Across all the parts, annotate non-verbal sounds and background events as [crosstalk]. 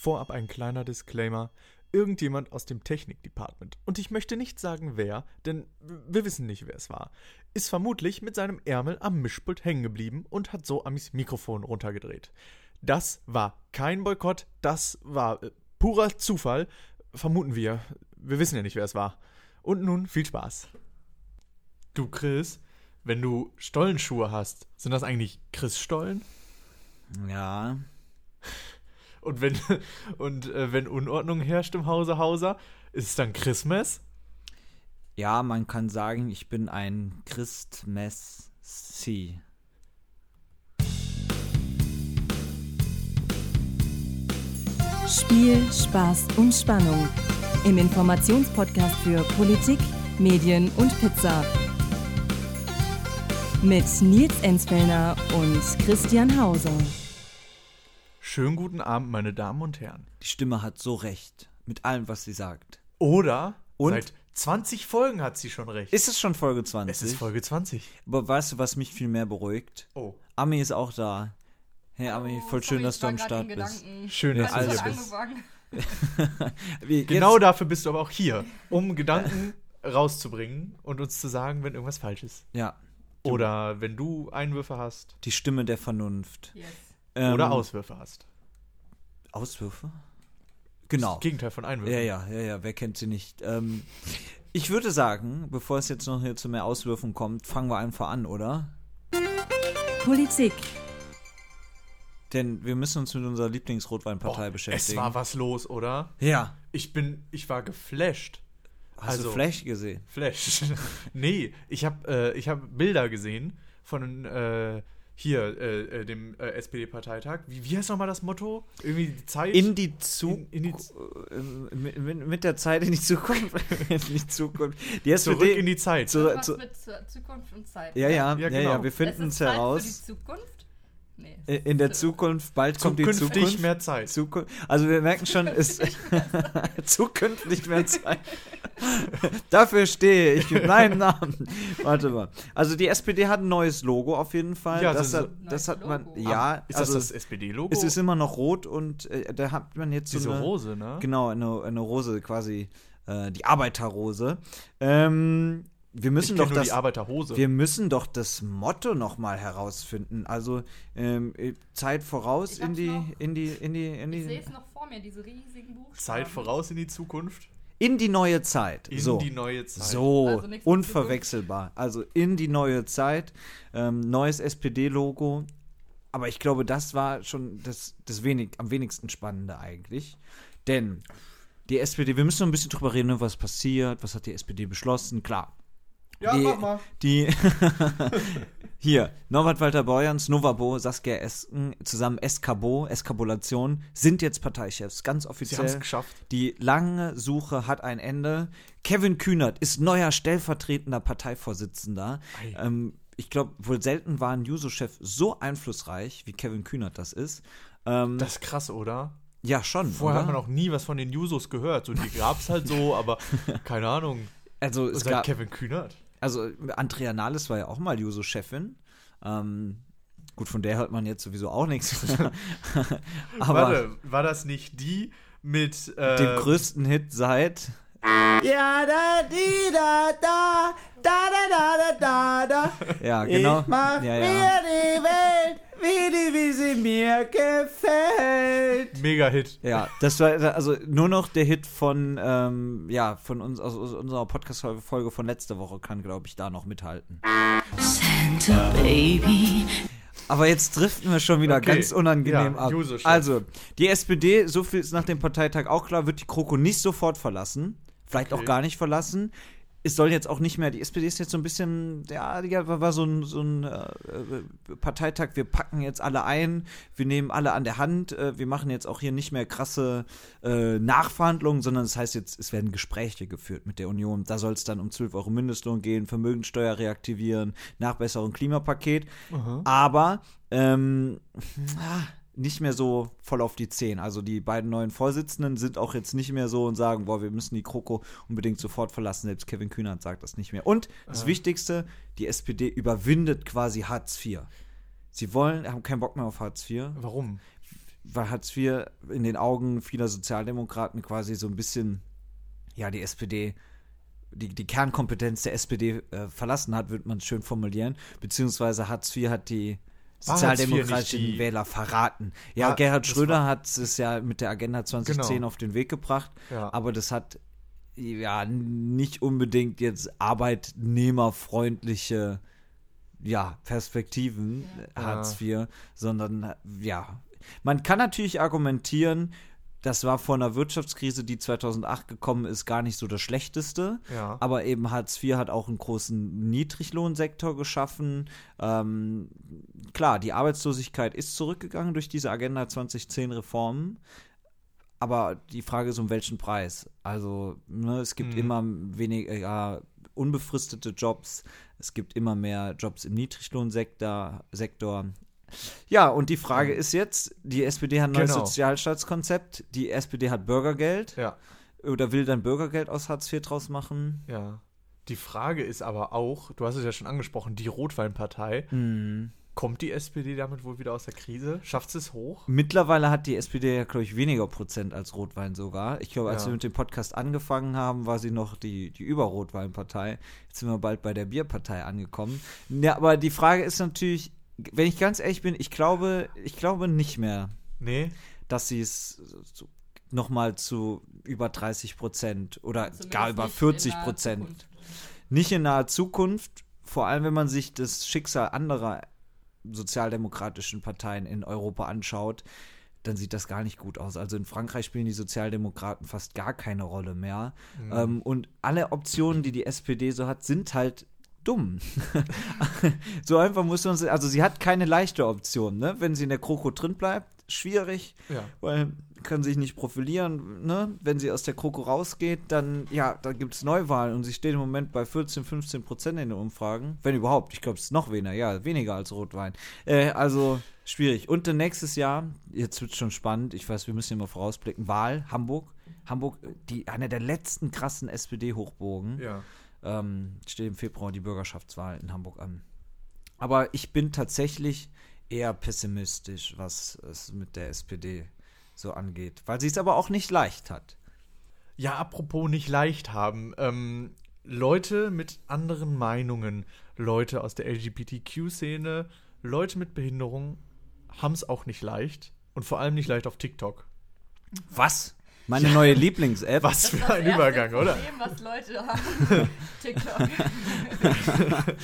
Vorab ein kleiner Disclaimer. Irgendjemand aus dem Technikdepartment, und ich möchte nicht sagen wer, denn wir wissen nicht, wer es war, ist vermutlich mit seinem Ärmel am Mischpult hängen geblieben und hat so Amis Mikrofon runtergedreht. Das war kein Boykott, das war äh, purer Zufall, vermuten wir. Wir wissen ja nicht, wer es war. Und nun viel Spaß. Du, Chris, wenn du Stollenschuhe hast, sind das eigentlich Chris-Stollen? Ja. Und wenn, [laughs] und, äh, wenn Unordnung herrscht im Hause Hauser, ist es dann Christmas? Ja, man kann sagen, ich bin ein Christmas-Sie. Spiel, Spaß und Spannung. Im Informationspodcast für Politik, Medien und Pizza. Mit Nils Enzfellner und Christian Hauser. Schönen guten Abend, meine Damen und Herren. Die Stimme hat so recht. Mit allem, was sie sagt. Oder Und? seit 20 Folgen hat sie schon recht. Ist es schon Folge 20? es ist Folge 20. Aber weißt du, was mich viel mehr beruhigt? Oh. Ami ist auch da. Hey Ami, voll schön, dass du am Start bist. Schön, dass Ja, du hier bist. Genau jetzt, dafür bist du aber auch hier, um [laughs] Gedanken rauszubringen und uns zu sagen, wenn irgendwas falsch ist. Ja, Oder wenn du Einwürfe hast. die Stimme der Vernunft. Yes. Ähm, Oder Auswürfe hast. Auswürfe? Genau. Das Gegenteil von Einwürfen. Ja, ja, ja, ja, wer kennt sie nicht? Ähm, ich würde sagen, bevor es jetzt noch hier zu mehr Auswürfen kommt, fangen wir einfach an, oder? Politik, Denn wir müssen uns mit unserer Lieblingsrotweinpartei Oh, beschäftigen. es war was los, oder? Ja. Ich bin, ich war geflasht. Hast Also- du Flash gesehen? Flash. [laughs] nee, ich habe äh, ich hab Bilder gesehen von äh, hier, äh, äh, dem äh, SPD-Parteitag. Wie, wie heißt nochmal das Motto? Irgendwie die Zeit. In die Zu In- in die äh, mit, mit, der Zeit in die Zukunft. [laughs] in die Zukunft. Die zurück SPD. in die Zeit. zu, zu, Zukunft und Zeit. ja, ja, Ja, ja, ja, genau. wir finden es heraus. Für die Zukunft? Nee. In der Zukunft, bald kommt die Zukünftig Zukunft. mehr Zeit. Zukunft. Also wir merken schon, es [laughs] [laughs] zukünftig mehr Zeit. [laughs] Dafür stehe ich mit meinem Namen. Warte mal. Also die SPD hat ein neues Logo auf jeden Fall. Ja, das, so- hat, das hat man. Logo. Ja, Ist also das das SPD-Logo? es ist immer noch rot und äh, da hat man jetzt so diese eine, Rose, ne? Genau, eine, eine Rose quasi, äh, die Arbeiterrose. Ähm, wir müssen doch nur das. die Arbeiterhose. Wir müssen doch das Motto noch mal herausfinden. Also ähm, äh, Zeit voraus in die, noch. in die, in die, in Ich sehe die, es noch vor mir, diese riesigen Buchstaben. Zeit voraus in die Zukunft. in die neue Zeit. In so. die neue Zeit. So, Also unverwechselbar. Also in die neue Zeit, ähm, neues SPD-Logo. Aber ich glaube, das war schon das, das wenig, am wenigsten Spannende eigentlich. Denn die SPD, wir müssen noch ein bisschen drüber reden, ne, was passiert, was hat die SPD beschlossen, klar. Ja, die, mach mal. Die [laughs] hier, Norbert Walter Borjans, Novabo, Saskia Esken, zusammen Eskabo, Eskabulation, sind jetzt Parteichefs, ganz Sie offiziell. haben es geschafft. Die lange Suche hat ein Ende. Kevin Kühnert ist neuer stellvertretender Parteivorsitzender. Ei. Ähm, ich glaube, wohl selten war ein Juso-Chef so einflussreich, wie Kevin Kühnert das ist. Ähm, Das ist krass, oder? ja, schon. Vorher oder? hat man auch nie was von den Jusos gehört. So, die gab es halt so, aber [laughs] keine Ahnung. also, es gab, Kevin Kühnert. Also Andrea Nahles war ja auch mal Juso-Chefin. Ähm, gut, von der hört man jetzt sowieso auch nichts. [laughs] [laughs] Aber Warte, war das nicht die mit äh, den größten Hit seit. Ja, da, di, da, da, da, da, da, da, da. Ja, genau. Ich mach ja, mir ja. die Welt, wie die, wie sie mir gefällt. Mega-Hit? Ja, das war also nur noch der Hit von, ähm, ja, von uns, aus, aus unserer Podcast-Folge von letzter Woche kann, glaube ich, da noch mithalten. Santa Baby. Aber jetzt driften wir schon wieder Okay. ganz unangenehm Ja, ab. Also, die SPD, so viel ist nach dem Parteitag auch klar, wird die Kroko nicht sofort verlassen. Vielleicht Okay. auch gar nicht verlassen. Es soll jetzt auch nicht mehr, die SPD ist jetzt so ein bisschen, ja, die war so ein, so ein äh, äh, Parteitag, wir packen jetzt alle ein, wir nehmen alle an der Hand, äh, wir machen jetzt auch hier nicht mehr krasse äh, Nachverhandlungen, sondern das heißt jetzt, es werden Gespräche geführt mit der Union. Da soll es dann um 12 Euro Mindestlohn gehen, Vermögensteuer reaktivieren, Nachbesserung Klimapaket. Aber ähm, ah, nicht mehr so voll auf die Zehen. Also die beiden neuen Vorsitzenden sind auch jetzt nicht mehr so und sagen, boah, wir müssen die Kroko unbedingt sofort verlassen. Selbst Kevin Kühnert sagt das nicht mehr. Und das Wichtigste, die SPD überwindet quasi Hartz IV. Sie wollen, haben keinen Bock mehr auf Hartz IV. Warum? war Hartz IV in den Augen vieler Sozialdemokraten quasi so ein bisschen, ja, die SPD, die, die Kernkompetenz der SPD äh, verlassen hat, würde man schön formulieren. Beziehungsweise Hartz IV hat die Nicht sozialdemokratischen die- Wähler verraten. Ja, War- Gerhard Schröder hat es ja mit der Agenda 2010 Genau. auf den Weg gebracht, Ja. aber das hat ja nicht unbedingt jetzt arbeitnehmerfreundliche ja, Perspektiven, Ja. Hartz IV, sondern ja, man kann natürlich argumentieren, das war vor einer Wirtschaftskrise, die 2008 gekommen ist, gar nicht so das Schlechteste. Ja. Aber eben Hartz IV hat auch einen großen Niedriglohnsektor geschaffen. Ähm, klar, die Arbeitslosigkeit ist zurückgegangen durch diese Agenda 2010 Reformen. Aber die Frage ist, um welchen Preis? Also, ne, es gibt Mhm. immer weniger unbefristete Jobs, es gibt immer mehr Jobs im Niedriglohnsektor. Sektor. Ja, und die Frage ist jetzt, die SPD hat ein neues Genau. Sozialstaatskonzept, die SPD hat Bürgergeld Ja. oder will dann Bürgergeld aus Hartz IV draus machen. Ja. Die Frage ist aber auch, du hast es ja schon angesprochen, die Rotweinpartei. Mhm. Kommt die SPD damit wohl wieder aus der Krise? Schafft es hoch? Mittlerweile hat die SPD ja, glaube ich, weniger Prozent als Rotwein sogar. Ich glaube, als Ja. wir mit dem Podcast angefangen haben, war sie noch die, die Überrotweinpartei. Jetzt sind wir bald bei der Bierpartei angekommen. Ja, aber die Frage ist natürlich, wenn ich ganz ehrlich bin, ich glaube, ich glaube nicht mehr, Nee. dass sie es nochmal zu über 30 Prozent oder Zumindest gar über nicht in 40 naher Prozent nicht in naher Zukunft, vor allem wenn man sich das Schicksal anderer sozialdemokratischen Parteien in Europa anschaut, dann sieht das gar nicht gut aus. Also in Frankreich spielen die Sozialdemokraten fast gar keine Rolle mehr. Ähm, und alle Optionen, die die SPD so hat, sind halt dumm. [laughs] so einfach muss man sie, also sie hat keine leichte Option, ne? Wenn sie in der Kroko drin bleibt, schwierig Ja. weil kann sich nicht profilieren, ne? Wenn sie aus der Kroko rausgeht, dann, ja, dann gibt es Neuwahlen und sie steht im Moment bei 14, 15 Prozent in den Umfragen. Wenn überhaupt, ich glaube, es ist noch weniger, ja, weniger als Rotwein. Äh, also schwierig. Und dann nächstes Jahr, jetzt wird schon spannend, ich weiß, wir müssen mal vorausblicken, Wahl, Hamburg. Hamburg, die, einer der letzten krassen SPD-Hochbogen. Ja. Ähm, steht im Februar die Bürgerschaftswahl in Hamburg an. Aber ich bin tatsächlich eher pessimistisch, was es mit der SPD so angeht, weil sie es aber auch nicht leicht hat. Ja, apropos nicht leicht haben. Ähm, Leute mit anderen Meinungen, Leute aus der LGBTQ-Szene, Leute mit Behinderung haben es auch nicht leicht. Und vor allem nicht leicht auf TikTok. Was? Meine neue Lieblings-App. Was Das für das ein erste Übergang, oder? Problem, was Leute haben. [laughs] TikTok. [laughs]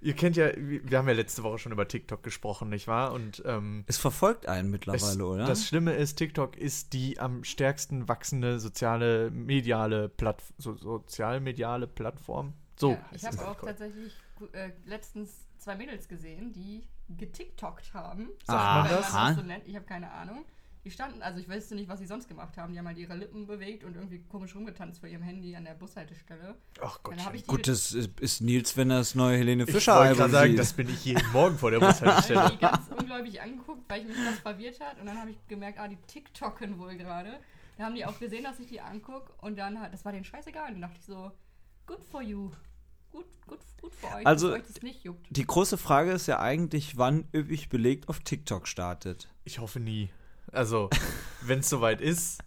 Ihr kennt ja, wir haben ja letzte Woche schon über TikTok gesprochen, nicht wahr? Und ähm, Es verfolgt einen es, mittlerweile, oder? das Schlimme ist, TikTok ist die am stärksten wachsende soziale, mediale Platt, so, sozialmediale Plattform. So. Ja, ich habe das auch korrekt. tatsächlich äh, letztens zwei Mädels gesehen, die getiktokt haben. Ah, wenn man aha. das so nennt. Ich habe keine Ahnung. Die standen, also ich weiß nicht, was sie sonst gemacht haben. Die haben halt ihre Lippen bewegt und irgendwie komisch rumgetanzt vor ihrem Handy an der Bushaltestelle. Ach Gott. Habe ich Gut, das ist, ist Nils, wenn das neue Helene Ich Fischer wollte Album gerade sagen, sieht. das bin ich jeden Morgen vor der habe [laughs] Bushaltestelle. die ganz ungläubig angeguckt, weil ich mich das verwirrt hat. Und dann habe ich gemerkt, ah, die TikToken wohl gerade. Da haben die auch gesehen, dass ich die angucke. Und dann hat, das war denen scheißegal. Und dann dachte ich so, good for you. Gut, gut, gut für euch, Also- dass euch das nicht juckt. Die große Frage ist ja eigentlich, wann üppig belegt auf TikTok startet. Ich hoffe nie. Also, wenn es soweit ist,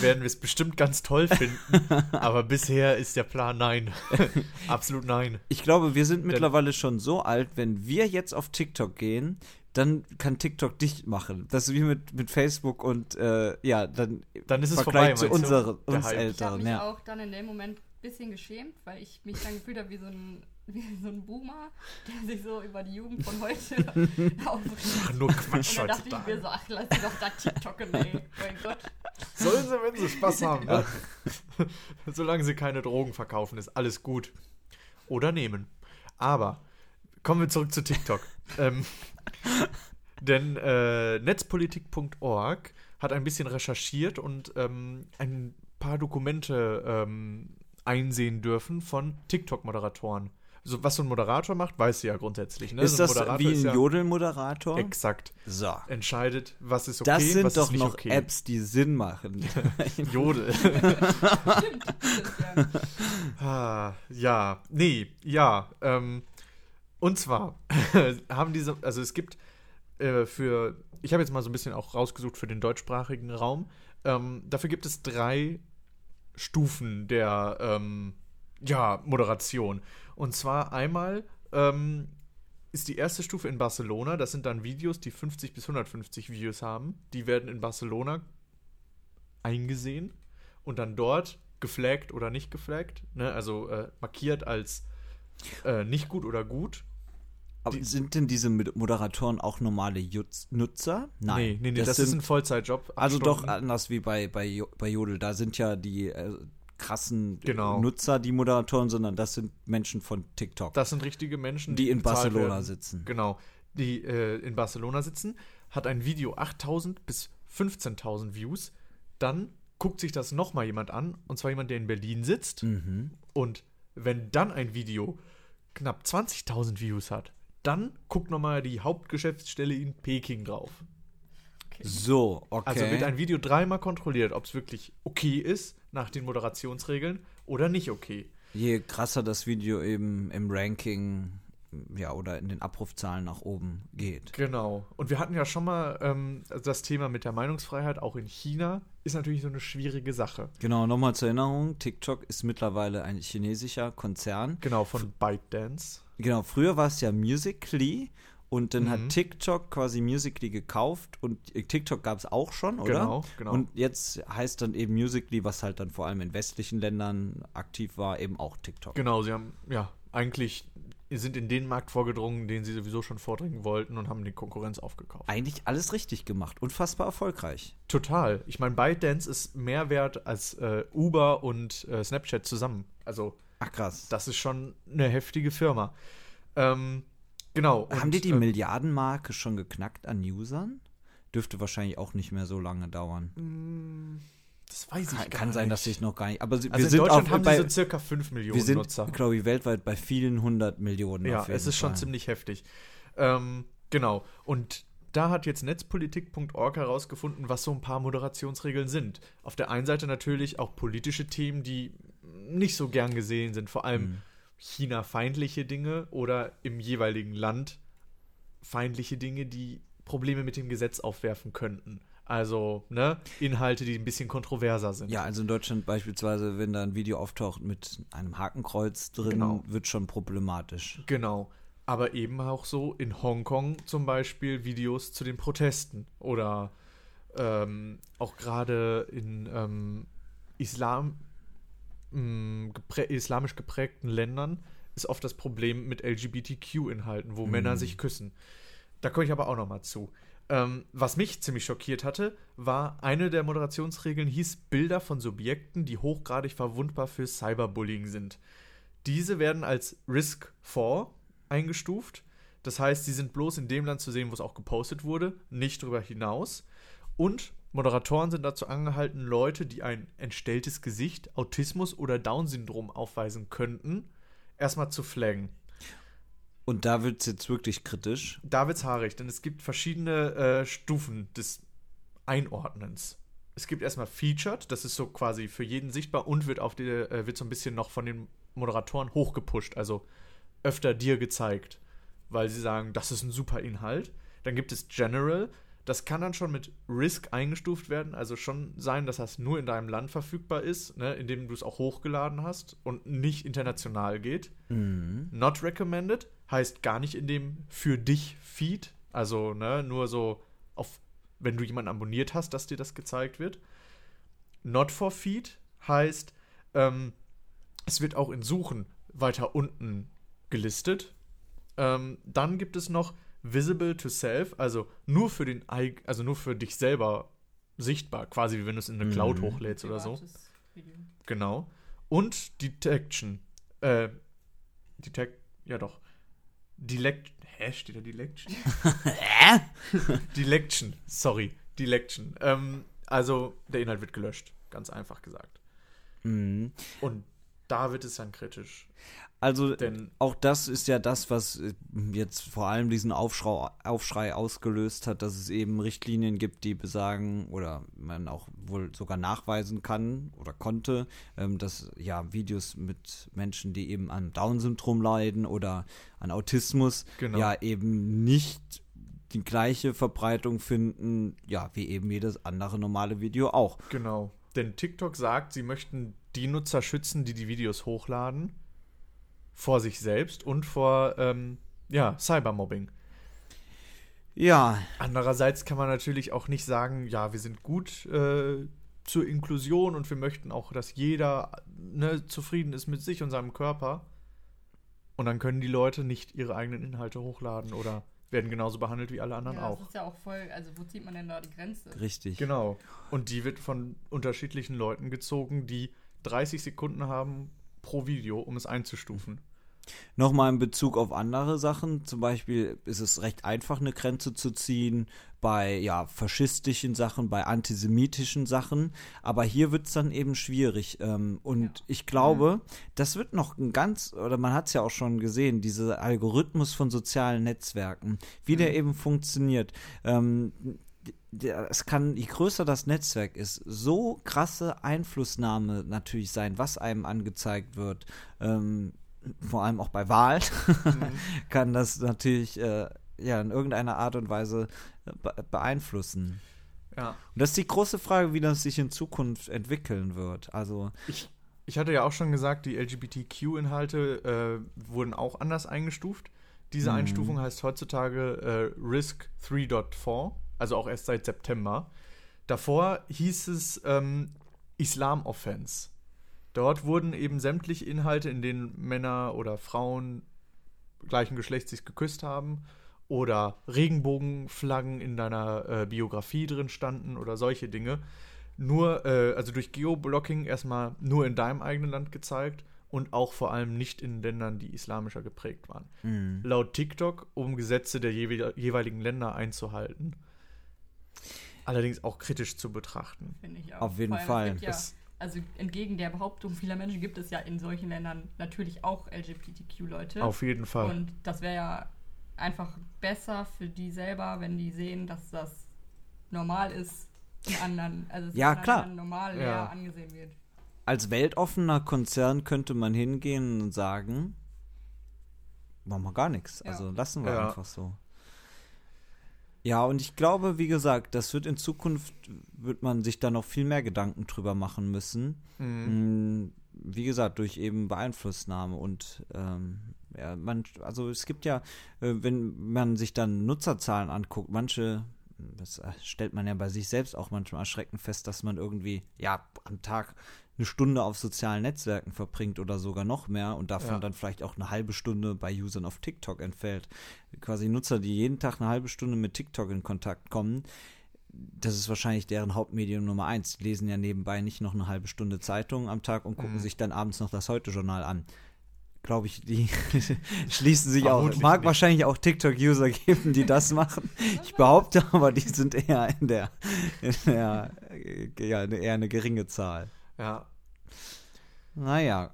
werden wir es bestimmt ganz toll finden. [laughs] Aber bisher ist der Plan nein. [laughs] Absolut nein. Ich glaube, wir sind mittlerweile schon so alt, wenn wir jetzt auf TikTok gehen, dann kann TikTok dicht machen. Das ist wie mit, mit Facebook und äh, ja, dann, Dann ist es Vergleich vorbei, zu unseren, uns Hype. Ich habe Älteren. mich Ja. auch dann in dem Moment ein bisschen geschämt, weil ich mich dann gefühlt habe wie so ein, wie so ein Boomer, der sich so über die Jugend von heute [laughs] aufregt. Nur Und Quatsch dann dachte ich mir so, ach, lass sie doch da TikToken, ey. Mein Gott. Sollen sie, wenn sie Spaß [laughs] haben. Ne? [laughs] Solange sie keine Drogen verkaufen, ist alles gut. Oder nehmen. Aber kommen wir zurück zu TikTok. ähm, denn äh, netzpolitik.org hat ein bisschen recherchiert und ähm, ein paar Dokumente ähm, einsehen dürfen von TikTok-Moderatoren. So, was so ein Moderator macht, weiß sie ja grundsätzlich. Ne? Ist so das Moderator wie ein ja Jodelmoderator? Exakt. So. Entscheidet, was ist okay, Das sind was doch ist nicht noch okay. Apps, die Sinn machen. [laughs] Jodel. [laughs] [laughs] Ah, ja, nee, ja. Ähm, und zwar haben diese, also es gibt äh, für ich habe jetzt mal so ein bisschen auch rausgesucht für den deutschsprachigen Raum. Ähm, dafür gibt es drei Stufen der ähm, ja, Moderation. Und zwar einmal ähm, ist die erste Stufe in Barcelona. Das sind dann Videos, die 50 bis 150 Views haben. Die werden in Barcelona eingesehen und dann dort geflaggt oder nicht geflaggt. Ne? Also äh, markiert als äh, nicht gut oder gut. Aber Die- sind denn diese Mod- Moderatoren auch normale Jutz Nutzer? nee, nee, nee das, ist ein Vollzeitjob. Also doch Stunden. anders wie bei, bei, bei Jodel. Da sind ja die äh, krassen Genau. Nutzer die Moderatoren, sondern das sind Menschen von TikTok, Das sind richtige Menschen, die in Barcelona werden. sitzen. Genau, die äh, in Barcelona sitzen, hat ein Video 8000 bis 15.000 Views, dann guckt sich das nochmal jemand an, und zwar jemand, der in Berlin sitzt. Mhm. Und wenn dann ein Video knapp 20.000 Views hat, dann guckt nochmal die Hauptgeschäftsstelle in Peking drauf. So, okay. Also wird ein Video dreimal kontrolliert, ob es wirklich okay ist nach den Moderationsregeln oder nicht okay. Je krasser das Video eben im Ranking ja, oder in den Abrufzahlen nach oben geht. Genau. Und wir hatten ja schon mal ähm, das Thema mit der Meinungsfreiheit, auch in China, ist natürlich so eine schwierige Sache. Genau, nochmal zur Erinnerung, TikTok ist mittlerweile ein chinesischer Konzern. Genau, von ByteDance. Genau, früher war es ja Musically und dann Mhm. hat TikTok quasi Musically gekauft und äh, TikTok gab es auch schon, oder? Genau, genau. Und jetzt heißt dann eben Musically, was halt dann vor allem in westlichen Ländern aktiv war, eben auch TikTok. Genau, sie haben, ja, eigentlich sind in den Markt vorgedrungen, den sie sowieso schon vordringen wollten und haben die Konkurrenz aufgekauft. Eigentlich alles richtig gemacht, unfassbar erfolgreich. Total. Ich meine, ByteDance ist mehr wert als äh, Uber und äh, Snapchat zusammen. Also, Ach krass. das ist schon eine heftige Firma. Ähm, genau. Haben und, die die äh, Milliardenmarke schon geknackt an Usern? Dürfte wahrscheinlich auch nicht mehr so lange dauern. Das weiß ich Kann, gar kann sein, dass ich noch gar nicht. Aber Also wir in sind Deutschland auf, haben bei, sie so circa 5 Millionen wir sind, Nutzer. glaube ich, weltweit bei vielen hundert Millionen. Ja, es ist schon Fall. ziemlich heftig. Ähm, genau. Und da hat jetzt netzpolitik.org herausgefunden, was so ein paar Moderationsregeln sind. Auf der einen Seite natürlich auch politische Themen, die nicht so gern gesehen sind, vor allem Mhm. China-feindliche Dinge oder im jeweiligen Land feindliche Dinge, die Probleme mit dem Gesetz aufwerfen könnten. Also, ne, Inhalte, die ein bisschen kontroverser sind. Ja, also in Deutschland beispielsweise, wenn da ein Video auftaucht mit einem Hakenkreuz drin, Genau. wird schon problematisch. Genau. Aber eben auch so in Hongkong zum Beispiel Videos zu den Protesten oder ähm, auch gerade in ähm, Islam, mh, geprä islamisch geprägten Ländern ist oft das Problem mit LGBTQ-Inhalten, wo Männer sich küssen. Da komme ich aber auch noch mal zu. Ähm, was mich ziemlich schockiert hatte, war, eine der Moderationsregeln hieß Bilder von Subjekten, die hochgradig verwundbar für Cyberbullying sind. Diese werden als Risk 4 eingestuft. Das heißt, sie sind bloß in dem Land zu sehen, wo es auch gepostet wurde, nicht darüber hinaus. Und Moderatoren sind dazu angehalten, Leute, die ein entstelltes Gesicht, Autismus oder Down-Syndrom aufweisen könnten, erstmal zu flaggen. Und da wird es jetzt wirklich kritisch. Da wird's haarig, denn es gibt verschiedene äh, Stufen des Einordnens. Es gibt erstmal Featured, das ist so quasi für jeden sichtbar und wird auf die, äh, wird so ein bisschen noch von den Moderatoren hochgepusht, also öfter dir gezeigt, weil sie sagen, das ist ein super Inhalt. Dann gibt es General, das kann dann schon mit Risk eingestuft werden, also schon sein, dass das nur in deinem Land verfügbar ist, ne, in dem du es auch hochgeladen hast und nicht international geht. Not recommended heißt gar nicht in dem für dich Feed, also ne, nur so auf, wenn du jemanden abonniert hast, dass dir das gezeigt wird. Not for Feed heißt, ähm, es wird auch in Suchen weiter unten gelistet. Ähm, dann gibt es noch Visible to Self, also nur für den, also nur für dich selber sichtbar, quasi wie wenn du es in eine Cloud Mhm. hochlädst oder so. Video. Genau. Und Detection. Äh, Detect, ja doch. Delect, hä, steht da Delection? [laughs] Delection, sorry. Delection. Ähm, also, der Inhalt wird gelöscht, ganz einfach gesagt. Mhm. Und da wird es dann kritisch. Also Denn- auch das ist ja das, was äh, jetzt vor allem diesen Aufschrei, Aufschrei ausgelöst hat, dass es eben Richtlinien gibt, die besagen oder man auch wohl sogar nachweisen kann oder konnte, ähm, dass ja Videos mit Menschen, die eben an Down-Syndrom leiden oder an Autismus, Genau. ja eben nicht die gleiche Verbreitung finden, ja, wie eben jedes andere normale Video auch. Genau. Denn TikTok sagt, sie möchten die Nutzer schützen, die die Videos hochladen, vor sich selbst und vor ähm, ja, Cybermobbing. Ja, Andererseits kann man natürlich auch nicht sagen, ja, wir sind gut äh, zur Inklusion und wir möchten auch, dass jeder ne, zufrieden ist mit sich und seinem Körper. Und dann können die Leute nicht ihre eigenen Inhalte hochladen oder werden genauso behandelt wie alle anderen ja, auch. Das ist ja auch voll, also wo zieht man denn da die Grenze? richtig. Genau. Und die wird von unterschiedlichen Leuten gezogen, die 30 Sekunden haben pro Video, um es einzustufen. Nochmal in Bezug auf andere Sachen, zum Beispiel ist es recht einfach, eine Grenze zu ziehen bei ja, faschistischen Sachen, bei antisemitischen Sachen, aber hier wird es dann eben schwierig. Ähm, und Ja. ich glaube, das wird noch ein ganz, oder man hat es ja auch schon gesehen, dieser Algorithmus von sozialen Netzwerken, wie der eben funktioniert. Ähm, es kann, je größer das Netzwerk ist, so krasse Einflussnahme natürlich sein, was einem angezeigt wird. Ähm, vor allem auch bei Wahlen [laughs] kann das natürlich äh, ja in irgendeiner Art und Weise äh, be beeinflussen. Ja. Und das ist die große Frage, wie das sich in Zukunft entwickeln wird. Also Ich hatte ja auch schon gesagt, die LGBTQ-Inhalte äh, wurden auch anders eingestuft. Diese Mhm. Einstufung heißt heutzutage äh, Risk 3.4, also auch erst seit September. Davor hieß es ähm, Islam-Offense. Dort wurden eben sämtliche Inhalte, in denen Männer oder Frauen gleichen Geschlechts sich geküsst haben oder Regenbogenflaggen in deiner äh, Biografie drin standen oder solche Dinge, nur, äh, also durch Geoblocking erstmal nur in deinem eigenen Land gezeigt und auch vor allem nicht in Ländern, die islamischer geprägt waren. mh. Laut TikTok, um Gesetze der jewe jeweiligen Länder einzuhalten. Allerdings auch kritisch zu betrachten. Finde ich auch. Auf jeden Vor allem, es Fall. Gibt ja, also entgegen der Behauptung vieler Menschen gibt es ja in solchen Ländern natürlich auch LGBTQ-Leute. Auf jeden Fall. Und das wäre ja einfach besser für die selber, wenn die sehen, dass das normal ist in anderen, also es Ja, klar. normal ja. angesehen wird. als weltoffener Konzern könnte man hingehen und sagen, machen wir gar nichts. Ja. Also lassen wir Ja. einfach so. Ja, und ich glaube, wie gesagt, das wird in Zukunft, wird man sich da noch viel mehr Gedanken drüber machen müssen. Mhm. Mm, Wie gesagt, durch eben Beeinflussnahme und ähm, ja, man, also es gibt ja, äh, wenn man sich dann Nutzerzahlen anguckt, manche, das stellt man ja bei sich selbst auch manchmal erschreckend fest, dass man irgendwie, ja, am Tag eine Stunde auf sozialen Netzwerken verbringt oder sogar noch mehr und davon Ja. dann vielleicht auch eine halbe Stunde bei Usern auf TikTok entfällt. Quasi Nutzer, die jeden Tag eine halbe Stunde mit TikTok in Kontakt kommen, das ist wahrscheinlich deren Hauptmedium Nummer eins. Die lesen ja nebenbei nicht noch eine halbe Stunde Zeitung am Tag und gucken Mhm. sich dann abends noch das Heute-Journal an. Glaube ich, die [laughs] schließen sich auch. Mag wahrscheinlich auch TikTok-User [laughs] geben, die das machen. Ich behaupte aber, die sind eher in der, in der ja, eher eine geringe Zahl. Ja, Naja,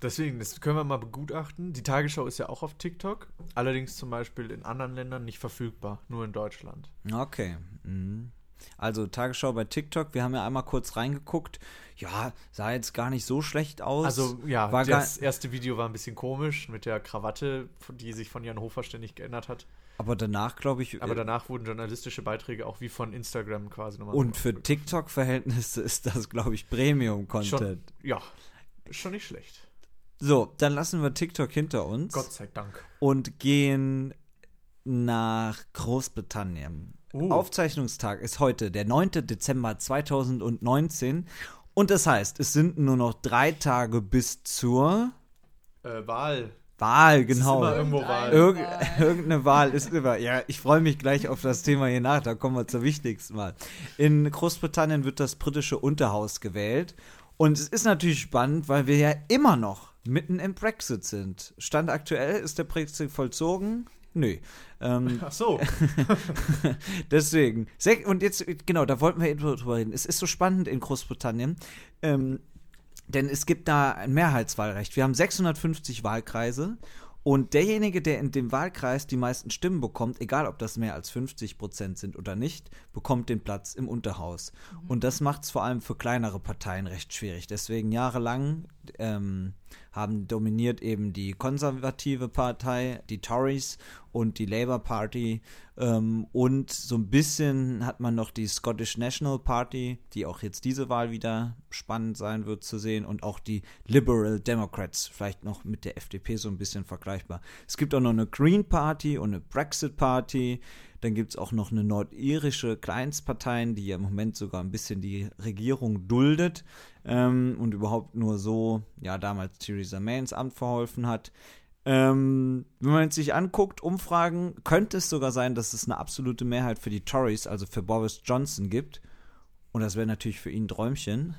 deswegen, das können wir mal begutachten. Die Tagesschau ist ja auch auf TikTok, allerdings zum Beispiel in anderen Ländern nicht verfügbar, nur in Deutschland. okay. Mhm. Also Tagesschau bei TikTok, wir haben ja einmal kurz reingeguckt. Ja, sah jetzt gar nicht so schlecht aus. Also ja, war das erste Video war ein bisschen komisch mit der Krawatte, die sich von Jan Hofer ständig geändert hat. aber danach glaube ich. Aber äh, danach wurden journalistische Beiträge auch wie von Instagram quasi nochmal. und für TikTok-Verhältnisse ist das, glaube ich, Premium-Content. ja, schon nicht schlecht. So, dann lassen wir TikTok hinter uns Gott sei Dank. und gehen nach Großbritannien. Uh. Aufzeichnungstag ist heute der 9. Dezember 2019 und das heißt, es sind nur noch drei Tage bis zur Äh, Wahl. Wahl, ist genau. immer irgendwo Wahl. Irg Wahl. [laughs] irgendeine Wahl ist immer. Ja, ich freue mich gleich auf das Thema hier nach. Da kommen wir zur wichtigsten Wahl. In Großbritannien wird das britische Unterhaus gewählt. Und es ist natürlich spannend, weil wir ja immer noch mitten im Brexit sind. Stand aktuell ist der Brexit vollzogen? Nö. Ähm, [laughs] Ach so. [laughs] Deswegen. Und jetzt, genau, da wollten wir eben drüber reden. Es ist so spannend in Großbritannien, ähm, denn es gibt da ein Mehrheitswahlrecht. Wir haben 650 Wahlkreise und derjenige, der in dem Wahlkreis die meisten Stimmen bekommt, egal ob das mehr als 50 Prozent sind oder nicht, bekommt den Platz im Unterhaus. Und das macht es vor allem für kleinere Parteien recht schwierig. Deswegen jahrelang ähm, haben dominiert eben die konservative Partei, die Tories und die Labour Party. Ähm, und so ein bisschen hat man noch die Scottish National Party, die auch jetzt diese Wahl wieder spannend sein wird zu sehen. Und auch die Liberal Democrats, vielleicht noch mit der FDP so ein bisschen vergleichbar. Es gibt auch noch eine Green Party und eine Brexit Party. Dann gibt es auch noch eine nordirische Kleinstpartei, die ja im Moment sogar ein bisschen die Regierung duldet ähm, und überhaupt nur so, ja, damals Theresa May ins Amt verholfen hat. Ähm, wenn man sich anguckt, Umfragen, könnte es sogar sein, dass es eine absolute Mehrheit für die Tories, also für Boris Johnson gibt. Und das wäre natürlich für ihn ein Träumchen,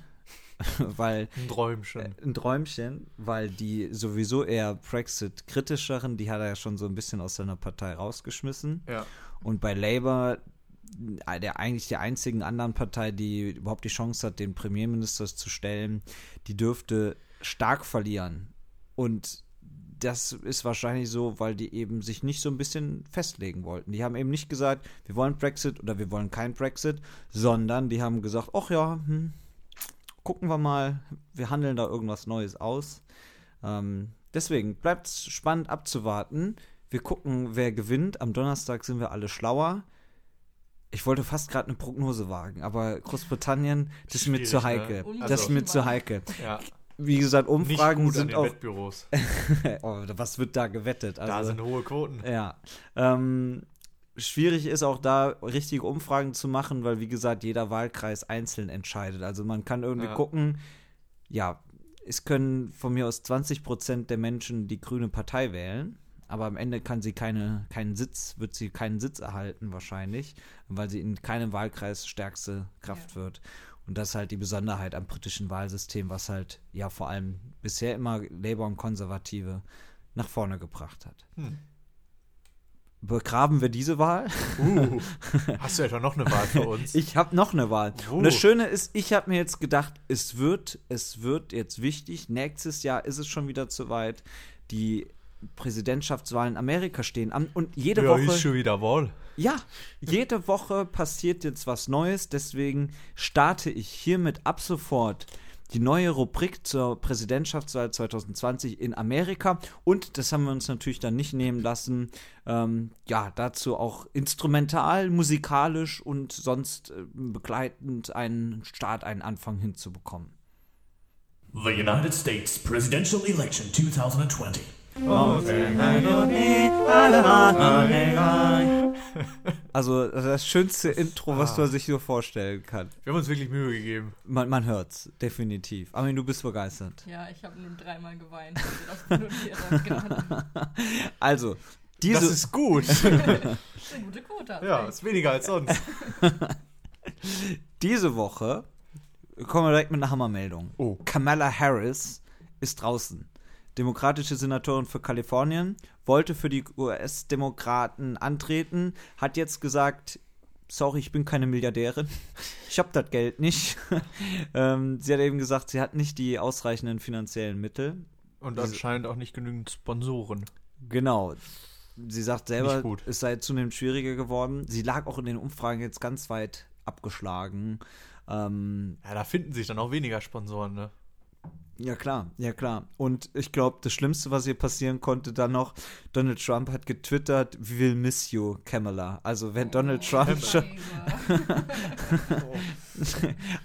[laughs] weil Ein Träumchen. äh, ein Träumchen, weil die sowieso eher Brexit-kritischeren, die hat er ja schon so ein bisschen aus seiner Partei rausgeschmissen. Ja. Und bei Labour, äh, der eigentlich der einzigen anderen Partei, die überhaupt die Chance hat, den Premierminister zu stellen, die dürfte stark verlieren. Und das ist wahrscheinlich so, weil die eben sich nicht so ein bisschen festlegen wollten. Die haben eben nicht gesagt, wir wollen Brexit oder wir wollen kein Brexit, sondern die haben gesagt, ach ja, hm, gucken wir mal, wir handeln da irgendwas Neues aus. Ähm, deswegen bleibt es spannend abzuwarten. Wir gucken, wer gewinnt. Am Donnerstag sind wir alle schlauer. Ich wollte fast gerade eine Prognose wagen, aber Großbritannien, das ist mir zu ne? heikel. Also- Das ist mir zu heikel. ja. Wie gesagt, Umfragen sind den auch. Wettbüros. [laughs] oh, was wird da gewettet? Also, da sind hohe Quoten. ja. Ähm, schwierig ist auch da richtige Umfragen zu machen, weil wie gesagt, jeder Wahlkreis einzeln entscheidet. Also man kann irgendwie Ja. gucken, ja, es können von mir aus 20 Prozent der Menschen die grüne Partei wählen, aber am Ende kann sie keine, keinen Sitz, wird sie keinen Sitz erhalten wahrscheinlich, weil sie in keinem Wahlkreis stärkste Kraft wird. Und das ist halt die Besonderheit am britischen Wahlsystem, was halt ja vor allem bisher immer Labour und Konservative nach vorne gebracht hat. Hm. Begraben wir diese Wahl? Uh, hast du etwa noch eine Wahl für [laughs] uns? Ich habe noch eine Wahl. Oh. Und das Schöne ist, ich habe mir jetzt gedacht, es wird, es wird jetzt wichtig. Nächstes Jahr ist es schon wieder soweit. Die Präsidentschaftswahlen in Amerika stehen an und jede ja, Woche. ist schon wieder wohl. Ja, jede Woche passiert jetzt was Neues. Deswegen starte ich hiermit ab sofort die neue Rubrik zur Präsidentschaftswahl 2020 in Amerika. Und das haben wir uns natürlich dann nicht nehmen lassen. Ähm, ja, dazu auch instrumental, musikalisch und sonst äh, begleitend einen Start, einen Anfang hinzubekommen. The United States presidential election 2020. [laughs] Also das schönste Intro, was man sich so vorstellen kann. Wir haben uns wirklich Mühe gegeben. Man, man hört's, definitiv. Armin, du bist begeistert. Ja, ich habe nur dreimal geweint. als wir das notiert [laughs] haben. Also, diese. das ist gut. [laughs] Das ist eine gute Quote. ja, ist weniger als sonst. Diese Woche kommen wir direkt mit einer Hammermeldung. Oh. Kamala Harris ist draußen. Demokratische Senatorin für Kalifornien, wollte für die US-Demokraten antreten, hat jetzt gesagt, sorry, ich bin keine Milliardärin, [laughs] ich habe das Geld nicht. [laughs] ähm, sie hat eben gesagt, sie hat nicht die ausreichenden finanziellen Mittel. Und anscheinend auch nicht genügend Sponsoren. Genau. Sie sagt selber, es sei zunehmend schwieriger geworden. Sie lag auch in den Umfragen jetzt ganz weit abgeschlagen. Ähm, Ja, da finden sich dann auch weniger Sponsoren, ne? Ja, klar, ja, klar. Und ich glaube, das Schlimmste, was hier passieren konnte, dann noch, Donald Trump hat getwittert, we will miss you, Kamala. Also, wenn Donald Trump schon. [laughs]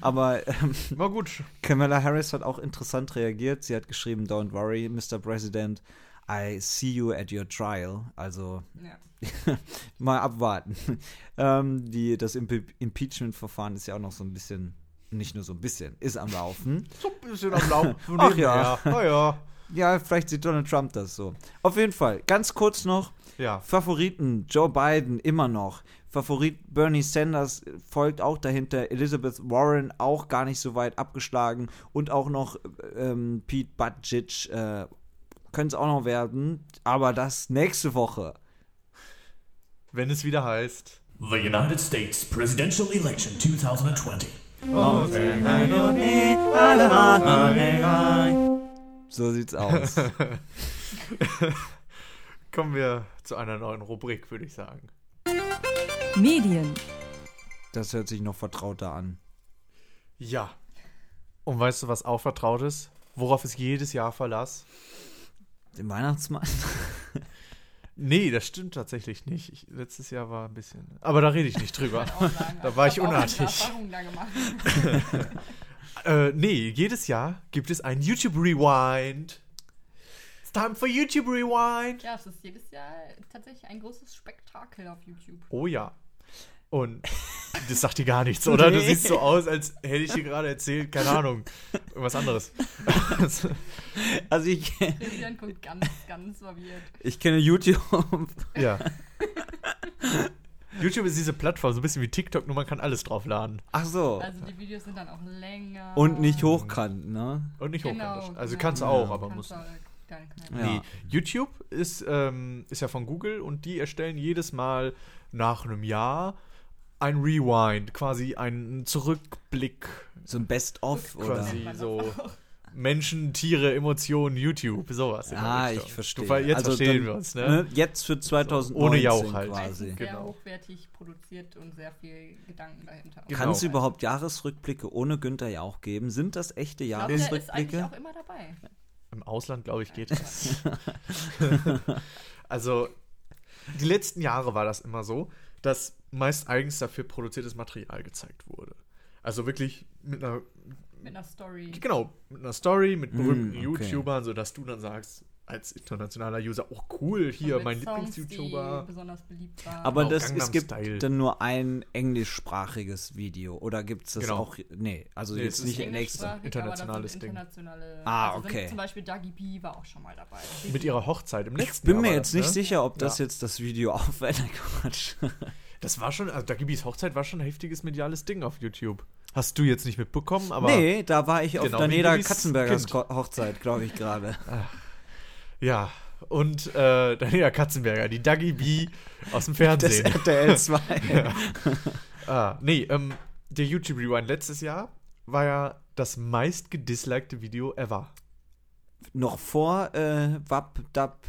Aber ähm, War gut. Kamala Harris hat auch interessant reagiert. Sie hat geschrieben, don't worry, Mr. President, I see you at your trial. Also, Ja. [laughs] mal abwarten. [laughs] ähm, die, das Impe Impeachment-Verfahren ist ja auch noch so ein bisschen, nicht nur so ein bisschen, ist am Laufen. [laughs] So ein bisschen am Laufen. [laughs] Ach ja. Ah ja. Ja, vielleicht sieht Donald Trump das so. Auf jeden Fall, ganz kurz noch, Ja. Favoriten Joe Biden immer noch. Favorit Bernie Sanders folgt auch dahinter. Elizabeth Warren auch gar nicht so weit abgeschlagen. Und auch noch ähm, Pete Buttigieg äh, können es auch noch werden. Aber das nächste Woche. Wenn es wieder heißt. The United States presidential election 2020. So sieht's aus. [laughs] Kommen wir zu einer neuen Rubrik, würde ich sagen. Medien, Das hört sich noch vertrauter an. Ja. Und weißt du, was auch vertraut ist? worauf es jedes Jahr verlass? Den Weihnachtsmann. Nee, das stimmt tatsächlich nicht. Ich, letztes Jahr war ein bisschen. Aber da rede ich nicht drüber. [laughs] Da war ich unartig. [laughs] Äh, nee, jedes Jahr gibt es ein YouTube Rewind. It's time for YouTube Rewind. Ja, es ist jedes Jahr tatsächlich ein großes Spektakel auf YouTube. Oh ja. Und das sagt dir gar nichts, oder? Du Nee. siehst so aus, als hätte ich dir gerade erzählt, keine Ahnung, irgendwas anderes. [laughs] Also ich, Christian guckt ganz, ganz verwirrt. ich kenne YouTube. ja. YouTube ist diese Plattform, so ein bisschen wie TikTok, nur man kann alles draufladen. Ach so. Also die Videos sind dann auch länger. Und nicht hochkant, ne? Und nicht Genau, hochkant. Also genau. kannst du auch, Ja. aber Kannst musst du auch Ja. Nee, YouTube ist, ähm, ist ja von Google und die erstellen jedes Mal nach einem Jahr ein Rewind, quasi einen Zurückblick, So ein Best-of oder? quasi so Menschen, Tiere, Emotionen, YouTube, sowas. Ah, ich verstehe. Du, jetzt Also verstehen dann, wir uns, ne? Ne? Jetzt für 2019 ohne Jauch halt. quasi. Sehr Genau. hochwertig produziert und sehr viel Gedanken dahinter. Genau. Kann es überhaupt Jahresrückblicke ohne Günther Jauch geben? Sind das echte Ich glaube, der ist eigentlich Jahresrückblicke? auch immer dabei. Im Ausland, glaube ich, geht [laughs] das. [laughs] also, die letzten Jahre war das immer so, dass meist eigens dafür produziertes Material gezeigt wurde. Also wirklich mit einer Mit einer Story. Genau, mit einer Story, mit berühmten Mm, okay. YouTubern, sodass du dann sagst, als internationaler User, oh cool, hier mein Lieblings-YouTuber. Die besonders beliebt waren. Aber Genau, das, es gibt Style. dann nur ein englischsprachiges Video. Oder gibt es das Genau. auch? Nee, also Nee, jetzt nicht in extra. Englischsprachig, internationales Ding. internationale, Ah, also sind okay. Zum Beispiel Dagi B war auch schon mal dabei. Mit ihrer Hochzeit im Ich letzten bin Jahr mir jetzt das, nicht ne? sicher, ob das Ja. jetzt das Video aufwählt. [laughs] Quatsch. Das war schon, also Dagibis Hochzeit war schon ein heftiges mediales Ding auf YouTube. Hast du jetzt nicht mitbekommen, aber nee, da war ich auf Genau Lillys Katzenbergers Kind. Hochzeit, glaube ich gerade. [laughs] ja. Und äh, Daniela Katzenberger, die Dagi B aus dem [laughs] Das Fernsehen. RTL 2. [laughs] ah, nee, ähm, der YouTube Rewind letztes Jahr war ja das meist gedislikte Video ever. Noch vor äh, Wap, Dab,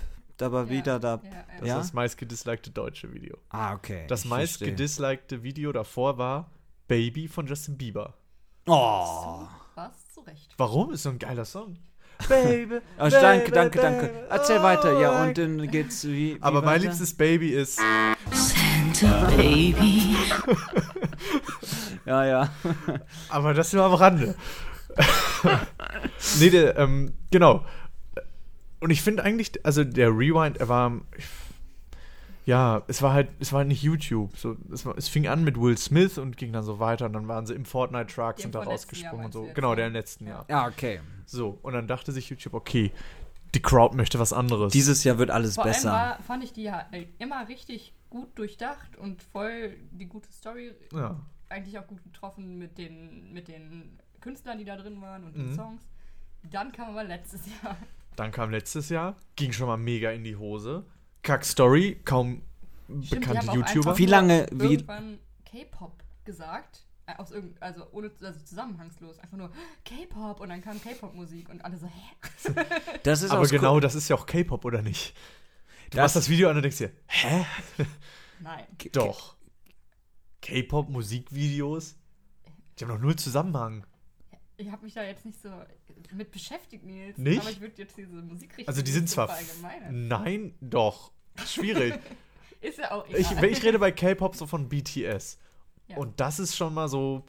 Wieder, Dab. Ja, ja. Das Ja? ist das meist gedislikte deutsche Video. Ah, okay. Das ich meist verstehe. gedislikte Video davor war Baby von Justin Bieber. Oh. Was? Zu Recht. Warum? Ist so ein geiler Song. [laughs] Baby. Oh, danke, danke, danke. Erzähl weiter, ja, und dann geht's wie. wie Aber mein weiter? liebstes Baby ist. [laughs] Ja, ja. Aber das nur am Rande. [laughs] nee, der, ähm, genau. Und ich finde eigentlich, also der Rewind, er war. Ja, es war halt, es war halt nicht YouTube. So, es, war, es fing an mit Will Smith und ging dann so weiter und dann waren sie im Fortnite-Truck, Den sind da rausgesprungen und so. Genau, der im letzten Jahr. Ja, okay. So, und dann dachte sich YouTube, okay, die Crowd möchte was anderes. Dieses Jahr wird alles Vor besser. allem war, fand ich die ja immer richtig gut durchdacht und voll die gute Story. ja. Eigentlich auch gut getroffen mit den, mit den Künstlern, die da drin waren und Mhm. den Songs. Dann kam aber letztes [laughs] Jahr. Dann kam letztes Jahr, ging schon mal mega in die Hose. Kack Story, kaum Stimmt, bekannte YouTuber. Wie lange- wie- Irgendwann K-Pop gesagt. Äh, aus irgend, also ohne also zusammenhangslos. Einfach nur K-Pop und dann kam K-Pop-Musik und alle so, hä? [laughs] Das ist Aber genau Ko- das ist ja auch K-Pop, oder nicht? Du Das- machst das Video an und denkst dir, hä? Nein. Doch. K-Pop-Musikvideos? Die haben doch null Zusammenhang. Ich habe mich da jetzt nicht so mit beschäftigt, Nils. Nicht? Aber ich würde jetzt diese Musikrichtung Also die sind zwar. Nein, doch. Schwierig. [laughs] Ist ja auch egal. ich, ich rede bei K-Pop so von BTS. Ja. Und das ist schon mal so.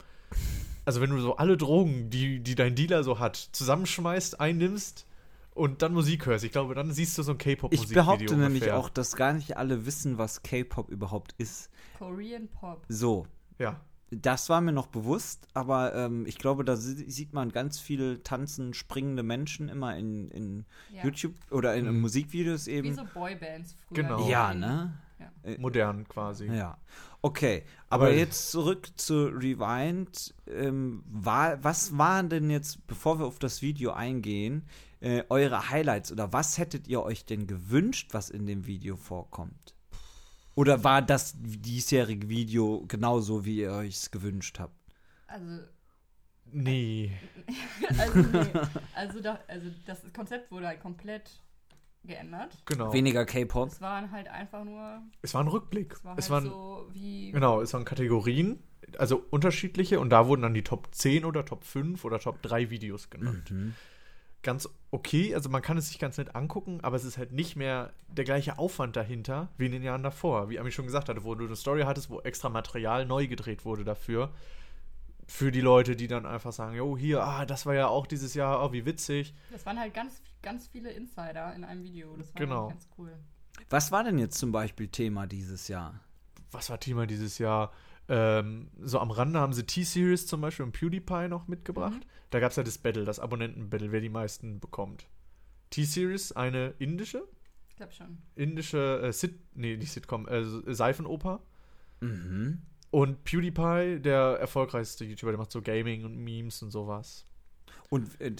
Also, wenn du so alle Drogen, die, die dein Dealer so hat, zusammenschmeißt, einnimmst und dann Musik hörst, ich glaube, dann siehst du so ein Ich K-Pop-Musikvideo. behaupte nämlich ungefähr. auch, dass gar nicht alle wissen, was K-Pop überhaupt ist. Korean Pop. So, Ja. Das war mir noch bewusst, aber ähm, ich glaube, da si- sieht man ganz viele tanzen, springende Menschen immer in, in Ja. YouTube oder in, in Mhm. Musikvideos Wie eben. so Boybands früher. Genau. Ja, in- ne? Ja. Modern quasi. Ja. Okay, aber, Aber- jetzt zurück zu Rewind. Ähm, war, was waren denn jetzt, bevor wir auf das Video eingehen, äh, eure Highlights oder was hättet ihr euch denn gewünscht, was in dem Video vorkommt? Oder war das diesjährige Video genauso, wie ihr euch es gewünscht habt? Also, Nee. [laughs] also, nee. also, da, also das Konzept wurde halt komplett geändert. Genau. Weniger K-Pop? Es waren halt einfach nur, Es war ein Rückblick. es war halt es waren, so wie Genau, es waren Kategorien, also unterschiedliche, und da wurden dann die Top 10 oder Top 5 oder Top 3 Videos genannt. Mhm. Ganz okay. Also man kann es sich ganz nett angucken, aber es ist halt nicht mehr der gleiche Aufwand dahinter wie in den Jahren davor. Wie Ami schon gesagt hatte, wo du eine Story hattest, wo extra Material neu gedreht wurde dafür. Für die Leute, die dann einfach sagen, jo, hier, ah, das war ja auch dieses Jahr, oh, wie witzig. Das waren halt ganz, ganz viele Insider in einem Video. Das war Genau. ganz cool. Was war denn jetzt zum Beispiel Thema dieses Jahr? Was war Thema dieses Jahr? Ähm, so am Rande haben sie T-Series zum Beispiel und PewDiePie noch mitgebracht. Da gab es ja das Battle, das Abonnenten-Battle, wer die meisten bekommt. T-Series, eine indische, Ich glaube schon. indische äh, Sit nee, nicht Sitcom, äh, Seifenoper. Mhm. Und PewDiePie, der erfolgreichste YouTuber, der macht so Gaming und Memes und sowas. Und äh,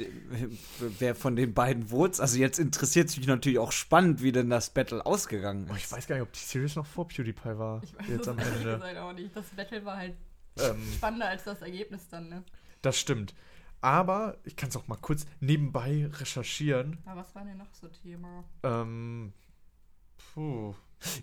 wer von den beiden wurde Also jetzt interessiert es mich natürlich auch spannend, wie denn das Battle ausgegangen Oh, ist. ich weiß gar nicht, ob T-Series noch vor PewDiePie war. Ich weiß jetzt es am Ende. gesagt auch nicht. Das Battle war halt Ähm, spannender als das Ergebnis dann, ne? das stimmt. Aber ich kann es auch mal kurz nebenbei recherchieren. Aber was war denn noch so Thema? Ähm, puh.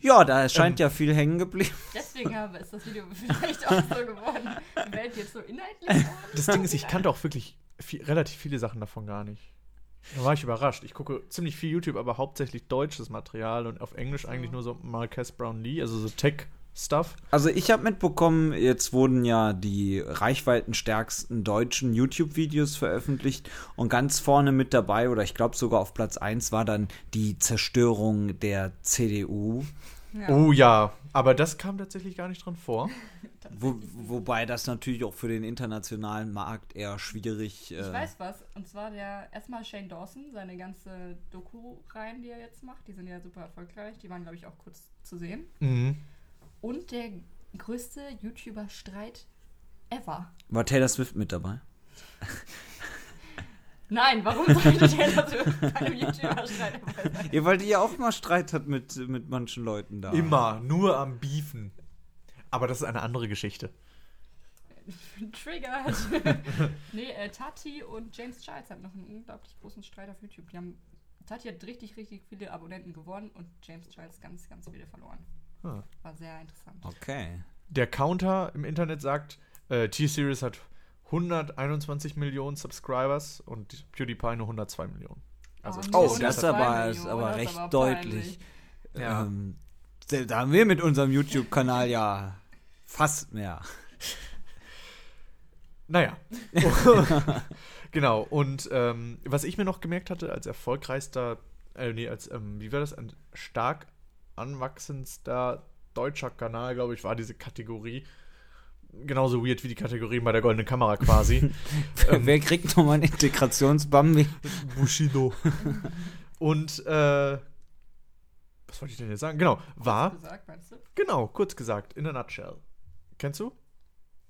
Ja, da scheint Ähm. ja viel hängen geblieben. Deswegen habe, ist das Video [laughs] vielleicht auch so geworden. Die Welt jetzt so inhaltlich [laughs] geworden. Das Ding ist, ich kannte auch wirklich viel, relativ viele Sachen davon gar nicht. Da war ich überrascht. Ich gucke ziemlich viel YouTube, aber hauptsächlich deutsches Material und auf Englisch eigentlich nur so Marques Brownlee, also so Tech-Stuff. Also ich habe mitbekommen, jetzt wurden ja die reichweitenstärksten deutschen YouTube-Videos veröffentlicht und ganz vorne mit dabei, oder ich glaube sogar auf Platz 1 war dann die Zerstörung der CDU. Ja. Oh ja, aber das kam tatsächlich gar nicht dran vor. [laughs] Wo, wobei das natürlich auch für den internationalen Markt eher schwierig Ich äh, weiß was. Und zwar der erstmal Shane Dawson, seine ganze Doku-Reihen, die er jetzt macht, die sind ja super erfolgreich. Die waren, glaube ich, auch kurz zu sehen. Mhm. Und der größte YouTuber-Streit ever. War Taylor Swift mit dabei? [laughs] Nein, warum sollte Taylor Swift bei einem YouTuber-Streit dabei sein? Ja, weil die ja auch mal Streit hat mit, mit manchen Leuten da. Immer, nur am Beefen. Aber das ist eine andere Geschichte. [laughs] Triggered. [laughs] nee, äh, Tati und James Giles hatten noch einen unglaublich großen Streit auf YouTube. Die haben, Tati hat richtig, richtig viele Abonnenten gewonnen und James Giles ganz, ganz viele verloren. Ah. War sehr interessant. Okay. Der Counter im Internet sagt, äh, T-Series hat 121 Millionen Subscribers und PewDiePie nur 102 Millionen. Also Oh, das ist 102 aber, ist aber recht aber deutlich. Ja. Ähm, da haben wir mit unserem YouTube-Kanal ja fast mehr. Naja. [laughs] genau. Und ähm, was ich mir noch gemerkt hatte, als erfolgreichster, äh, nee, als, ähm, wie war das, ein stark anwachsendster deutscher Kanal, glaube ich, war diese Kategorie. Genauso weird wie die Kategorien bei der goldenen Kamera quasi. [laughs] Ähm, Wer kriegt nochmal einen Integrationsbambi? Bushido. Und, äh, was wollte ich denn jetzt sagen? Genau, war, Gesagt, meinst du? genau, kurz gesagt, in a nutshell. Kennst du?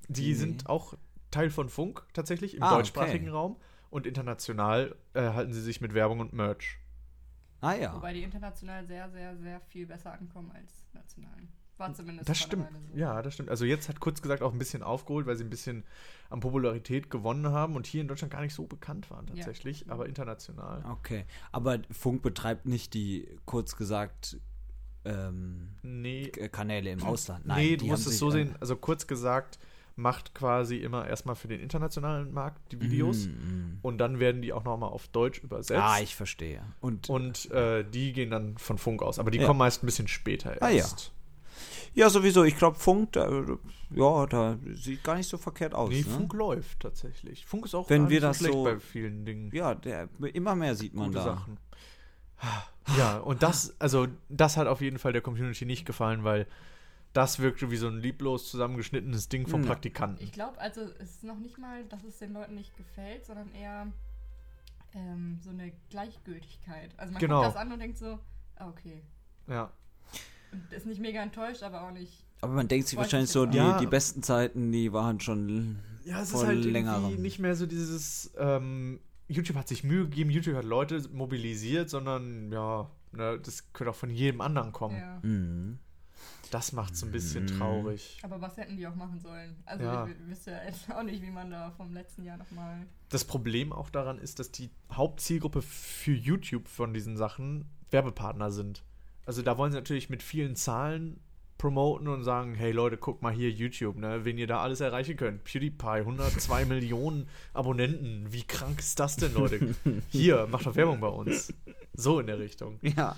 Die Nee. sind auch Teil von Funk tatsächlich im Ah, deutschsprachigen okay. Raum und international äh, halten sie sich mit Werbung und Merch. Ah ja. Wobei die international sehr, sehr, sehr viel besser ankommen als nationalen. War zumindest Das stimmt. so. Ja, das stimmt. Also jetzt hat kurz gesagt auch ein bisschen aufgeholt, weil sie ein bisschen an Popularität gewonnen haben und hier in Deutschland gar nicht so bekannt waren tatsächlich, aber international. Okay. Aber Funk betreibt nicht die, kurz gesagt, ähm, Nee, Kanäle im Ausland. Nein, nee, die du musst es so äh, sehen, also kurz gesagt, macht quasi immer erstmal für den internationalen Markt die Videos Mm, mm. und dann werden die auch nochmal auf Deutsch übersetzt. Ah, ich verstehe. Und, und äh, die gehen dann von Funk aus, aber die Ja. kommen meist ein bisschen später Ah, ja. Ja, sowieso, ich glaube, Funk, da, ja, da sieht gar nicht so verkehrt aus. Nee, ne? Funk läuft tatsächlich. Funk ist auch Wenn gar wir nicht so das schlecht so- bei vielen Dingen. Ja, der, immer mehr sieht man gute da. Sachen. Ja, und das, also das hat auf jeden Fall der Community nicht gefallen, weil das wirkte wie so ein lieblos zusammengeschnittenes Ding vom Ja. Praktikanten. Ich glaube, also es ist noch nicht mal, dass es den Leuten nicht gefällt, sondern eher ähm, so eine Gleichgültigkeit. Also man Genau. guckt das an und denkt so, ah, okay. Ja. Ist nicht mega enttäuscht, aber auch nicht. Aber man denkt sich wahrscheinlich ich so, die. Ja. die besten Zeiten, die waren schon Ja, es ist halt irgendwie längerem. nicht mehr so dieses, ähm, YouTube hat sich Mühe gegeben, YouTube hat Leute mobilisiert, sondern ja, ne, das könnte auch von jedem anderen kommen. Ja. Mhm. Das macht es ein bisschen Mhm. traurig. Aber was hätten die auch machen sollen? Also Ja. ich wüsste ja jetzt auch nicht, wie man da vom letzten Jahr nochmal. Das Problem auch daran ist, dass die Hauptzielgruppe für YouTube von diesen Sachen Werbepartner sind. Also da wollen sie natürlich mit vielen Zahlen promoten und sagen, hey Leute, guck mal hier YouTube, ne, wen ihr da alles erreichen könnt. PewDiePie, 102 [laughs] Millionen Abonnenten. Wie krank ist das denn, Leute? Hier, macht doch Werbung bei uns. So in der Richtung. Ja.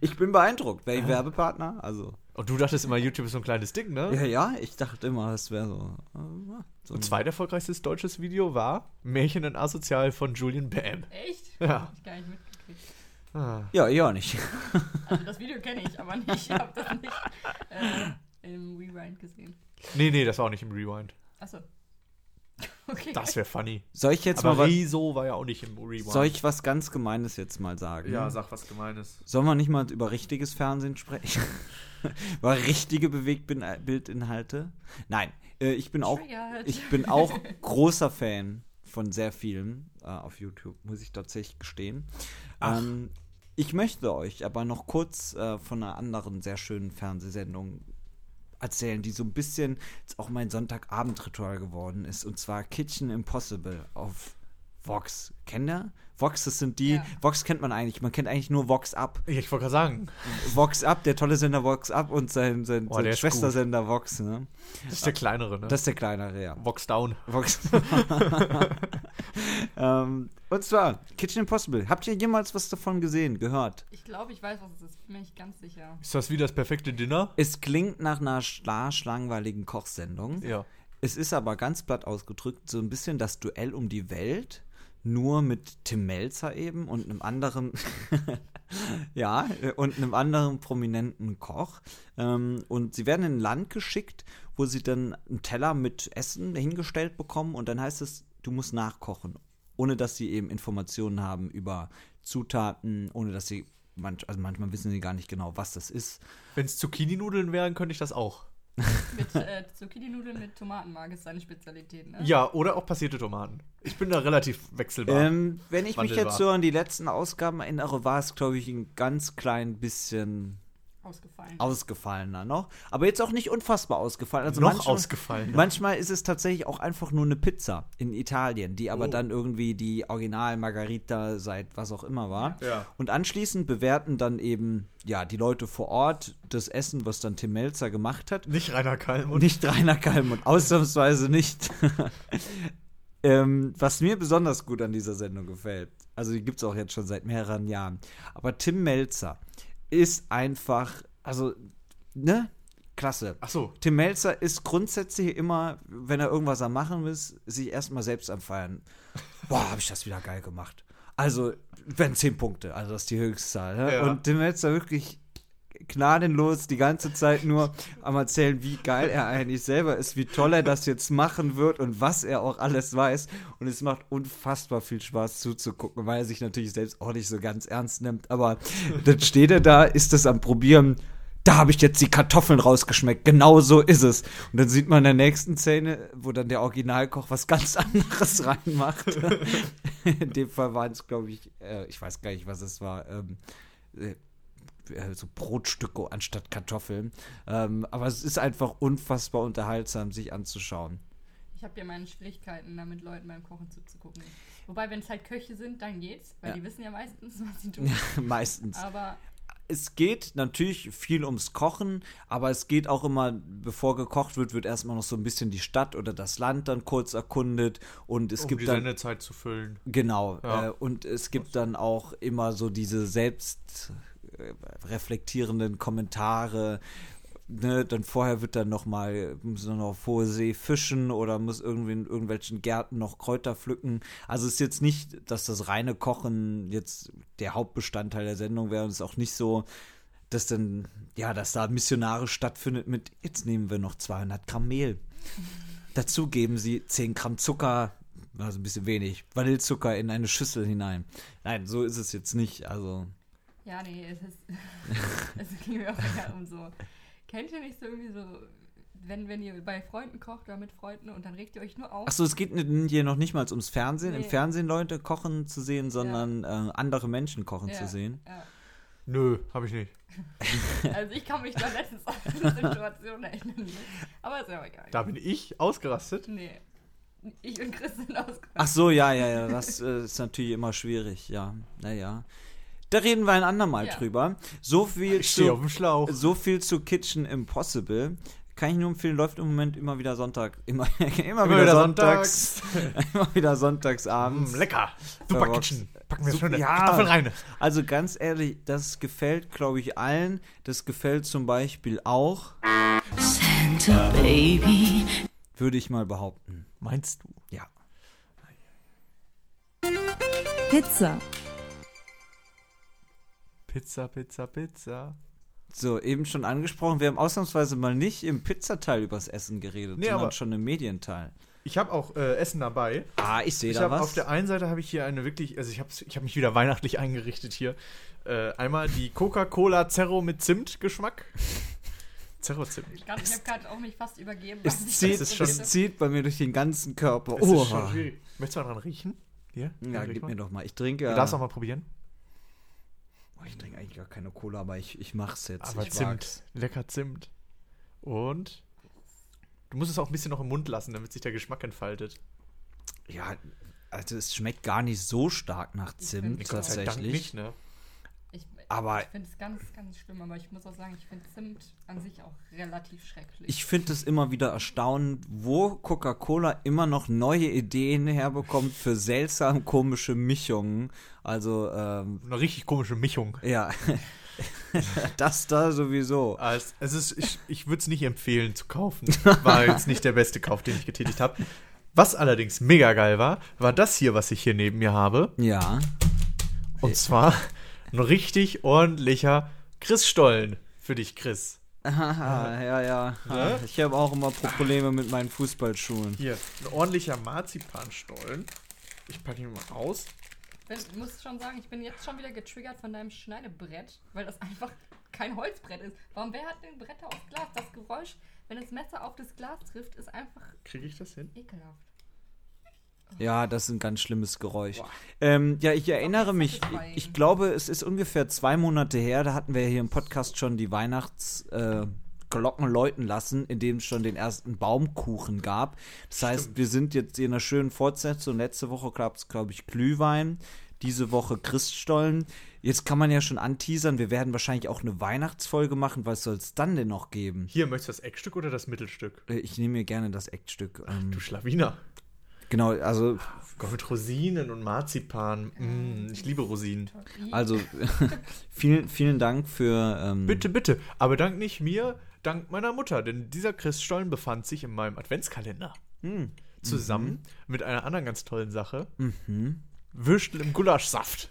Ich bin beeindruckt. Wäre ich Werbepartner? Also. Und du dachtest immer, YouTube ist so ein kleines Ding, ne? Ja, ja, ich dachte immer, es wäre so. äh, so Und zweiterfolgreichstes deutsches Video war Märchen und Asozial von Julian Bam. Echt? Ja. Hab ich gar nicht mitgekriegt. Ah. Ja, ich auch nicht. Also das Video kenne ich, aber nicht. Ich habe das nicht äh, im Rewind gesehen. Nee, nee, das war auch nicht im Rewind. Achso. [laughs] Okay. Das wäre funny. Soll ich jetzt Aber mal was, Rezo war ja auch nicht im Rewind. soll ich was ganz Gemeines jetzt mal sagen? ja, sag was Gemeines. Sollen wir nicht mal über richtiges Fernsehen sprechen? [laughs] über richtige Bewegtbildinhalte? Nein, äh, ich bin auch ich bin auch großer Fan von sehr vielen äh, auf YouTube, muss ich tatsächlich gestehen. Ach. Ähm, ich möchte euch aber noch kurz äh, von einer anderen sehr schönen Fernsehsendung erzählen, die so ein bisschen jetzt auch mein Sonntagabendritual geworden ist. Und zwar Kitchen Impossible auf Vox. Kennt ihr? Vox, das sind die. Ja. Vox kennt man eigentlich. Man kennt eigentlich nur Vox Up. Ich wollte gerade sagen, Vox Up, der tolle Sender Vox Up und sein, sein, Oh, sein Schwestersender Vox. Ne? das ist der kleinere, ne? Das ist der kleinere, ja. Vox Down. Vox. [laughs] [laughs] [laughs] ähm, und zwar Kitchen Impossible. Habt ihr jemals was davon gesehen, gehört? Ich glaube, ich weiß, was es ist. Bin mir nicht ganz sicher. Ist das wie das perfekte Dinner? Es klingt nach einer schlangweiligen Kochsendung. Ja. Es ist aber ganz platt ausgedrückt so ein bisschen das Duell um die Welt, nur mit Tim Melzer eben und einem anderen, [laughs] ja, und einem anderen prominenten Koch. Ähm, und sie werden in ein Land geschickt, wo sie dann einen Teller mit Essen hingestellt bekommen und dann heißt es, du musst nachkochen, ohne dass sie eben Informationen haben über Zutaten, ohne dass sie, manch, also manchmal wissen sie gar nicht genau, was das ist. Wenn es Zucchini-Nudeln wären, könnte ich das auch. Mit äh, Zucchini-Nudeln mit Tomatenmark ist seine Spezialität, ne? Ja, oder auch passierte Tomaten. Ich bin da relativ wechselbar. Ähm, wenn ich mich Wandelbar. jetzt so an die letzten Ausgaben erinnere, war es, glaube ich, ein ganz klein bisschen Ausgefallen. ausgefallener noch. Aber jetzt auch nicht unfassbar ausgefallen. Also Noch manchmal, ausgefallen. Manchmal ist es tatsächlich auch einfach nur eine Pizza in Italien, die aber Oh. dann irgendwie die Original Margarita seit was auch immer war. Ja. Und anschließend bewerten dann eben ja die Leute vor Ort das Essen, was dann Tim Melzer gemacht hat. Nicht Rainer Kalm Und nicht Rainer Kalmund, ausnahmsweise nicht. [laughs] ähm, was mir besonders gut an dieser Sendung gefällt, also die gibt es auch jetzt schon seit mehreren Jahren, aber Tim Melzer ist einfach, also, ne? Klasse. Ach so. Tim Melzer ist grundsätzlich immer, wenn er irgendwas am machen will, sich erstmal selbst am Feiern. [laughs] Boah, habe ich das wieder geil gemacht. Also, wenn 10 Punkte, also das ist die Höchstzahl. Ne? Ja. Und Tim Melzer wirklich gnadenlos die ganze Zeit nur am erzählen, wie geil er eigentlich selber ist, wie toll er das jetzt machen wird und was er auch alles weiß. Und es macht unfassbar viel Spaß zuzugucken, weil er sich natürlich selbst auch nicht so ganz ernst nimmt. Aber dann steht er da, ist das am Probieren. Da habe ich jetzt die Kartoffeln rausgeschmeckt. Genau so ist es. Und dann sieht man in der nächsten Szene, wo dann der Originalkoch was ganz anderes [laughs] reinmacht. in dem Fall waren es, glaube ich, äh, ich weiß gar nicht, was es war. Ähm, äh, so Brotstücke anstatt Kartoffeln. Ähm, aber es ist einfach unfassbar unterhaltsam, sich anzuschauen. Ich habe ja meine Schwierigkeiten, da mit Leuten beim Kochen zuzugucken. Wobei, wenn es halt Köche sind, dann geht's, weil Ja. die wissen ja meistens, [laughs] was sie tun. Meistens. Aber Es geht natürlich viel ums Kochen, aber es geht auch immer, bevor gekocht wird, wird erstmal noch so ein bisschen die Stadt oder das Land dann kurz erkundet und es um gibt die dann Sendezeit zu füllen. Genau. Ja. Äh, und es gibt dann auch immer so diese selbst reflektierenden Kommentare. Ne, dann vorher wird dann noch mal muss man auf hohe See fischen oder muss irgendwie in irgendwelchen Gärten noch Kräuter pflücken. Also es ist jetzt nicht, dass das reine Kochen jetzt der Hauptbestandteil der Sendung wäre und es ist auch nicht so, dass dann ja, dass da missionarisch stattfindet mit jetzt nehmen wir noch 200 Gramm Mehl. Dazu geben sie 10 Gramm Zucker, also ein bisschen wenig, Vanillezucker in eine Schüssel hinein. Nein, so ist es jetzt nicht. Also, ja, nee, es ist. [laughs] es ging mir auch eher um so. Kennt ihr nicht so irgendwie so, wenn, wenn ihr bei Freunden kocht oder mit Freunden und dann regt ihr euch nur auf? achso, es geht hier noch nicht mal ums Fernsehen, im Nee. Fernsehen Leute kochen zu sehen, sondern äh, andere Menschen kochen Ja, zu sehen. Ja. Nö, habe ich nicht. [laughs] Also ich kann mich da letztens an eine Situation erinnern. Aber ist ja auch egal. Da bin ich ausgerastet. Nee. Ich und Chris sind ausgerastet. Ach so, ja, ja, ja, das äh, ist natürlich immer schwierig, ja. Naja. Da reden wir ein andermal Ja. drüber. So viel, Ich stehe auf zu, dem Schlauch. so viel zu Kitchen Impossible. Kann ich nur empfehlen, läuft im Moment immer wieder Sonntag. Immer, [laughs] immer, wieder, wieder sonntags. [laughs] immer wieder sonntags abends. Mm, lecker. Super Verrockt. Kitchen. Packen wir Super- schöne ja. Kartoffeln rein. Also ganz ehrlich, das gefällt, glaube ich, allen. Das gefällt zum Beispiel auch, Santa baby. würde ich mal behaupten. Meinst du? Ja. Pizza. Pizza, Pizza, Pizza. So, eben schon angesprochen, wir haben ausnahmsweise mal nicht im Pizzateil übers Essen geredet, Nee, sondern aber- schon im Medienteil. Ich habe auch äh, Essen dabei. Ah, ich sehe da was. auf der einen Seite habe ich hier eine wirklich, also ich habe ich hab mich wieder weihnachtlich [laughs] eingerichtet hier. Äh, einmal die Coca-Cola Zero mit Zimt-Geschmack. Zero [laughs] Zimt. Ich, grad- ich habe gerade auch mich fast übergeben. es, was ich zieht, ist schon- es zieht bei mir durch den ganzen Körper. Es ist schon Oha. Möchtest du mal dran riechen? Hier? Ja, riech gib mal. mir doch mal. Ich trinke. Du darfst auch mal probieren. Oh, ich trinke eigentlich gar keine Cola, aber ich, ich mach's jetzt. Aber ich Zimt. wag's. Lecker Zimt. Und du musst es auch ein bisschen noch im Mund lassen, damit sich der Geschmack entfaltet. Ja, also es schmeckt gar nicht so stark nach Zimt tatsächlich. nicht, ne? Ich, Aber- ich finde es ganz, ganz schlimm, aber ich muss auch sagen, ich finde Zimt an sich auch relativ schrecklich. Ich finde es immer wieder erstaunend, wo Coca-Cola immer noch neue Ideen herbekommt für seltsam komische Mischungen. Also, ähm, Eine richtig komische Mischung. ja. [laughs] das da sowieso. Also, es ist, ich ich würde es nicht empfehlen zu kaufen. War jetzt nicht der beste Kauf, den ich getätigt habe. Was allerdings mega geil war, war das hier, was ich hier neben mir habe. Ja. Und zwar ein richtig ordentlicher Chris-Stollen für dich, Chris. Haha, ja, ja. Ja? Ich habe auch immer Probleme mit meinen Fußballschuhen. Hier, ein ordentlicher Marzipanstollen. Ich packe ihn mal aus. Ich muss schon sagen, ich bin jetzt schon wieder getriggert von deinem Schneidebrett, weil das einfach kein Holzbrett ist. Warum, wer hat denn Bretter aus Glas? Das Geräusch, wenn das Messer auf das Glas trifft, ist einfach Kriege ich das hin? ekelhaft. Ja, das ist ein ganz schlimmes Geräusch. Ähm, ja, ich erinnere mich, ich, ich glaube, es ist ungefähr zwei Monate her, da hatten wir hier im Podcast schon die Weihnachtsglocken äh, läuten lassen, in dem es schon den ersten Baumkuchen gab. Das heißt, wir sind jetzt in einer schönen Fortsetzung. Letzte Woche gab es, glaube ich, Glühwein. Diese Woche Christstollen. Jetzt kann man ja schon anteasern, wir werden wahrscheinlich auch eine Weihnachtsfolge machen. Was soll es dann denn noch geben? Hier, möchtest du das Eckstück oder das Mittelstück? Äh, Ich nehme mir gerne das Eckstück. Ähm, Du Schlawiner. Genau, also Gott, mit Rosinen und Marzipan. Mm, ich liebe Rosinen. Also, [laughs] vielen, vielen Dank für. Ähm, Bitte, bitte. Aber dank nicht mir, dank meiner Mutter. Denn dieser Christstollen befand sich in meinem Adventskalender. Hm. Zusammen mit einer anderen ganz tollen Sache. Mhm. Würstel im Gulaschsaft.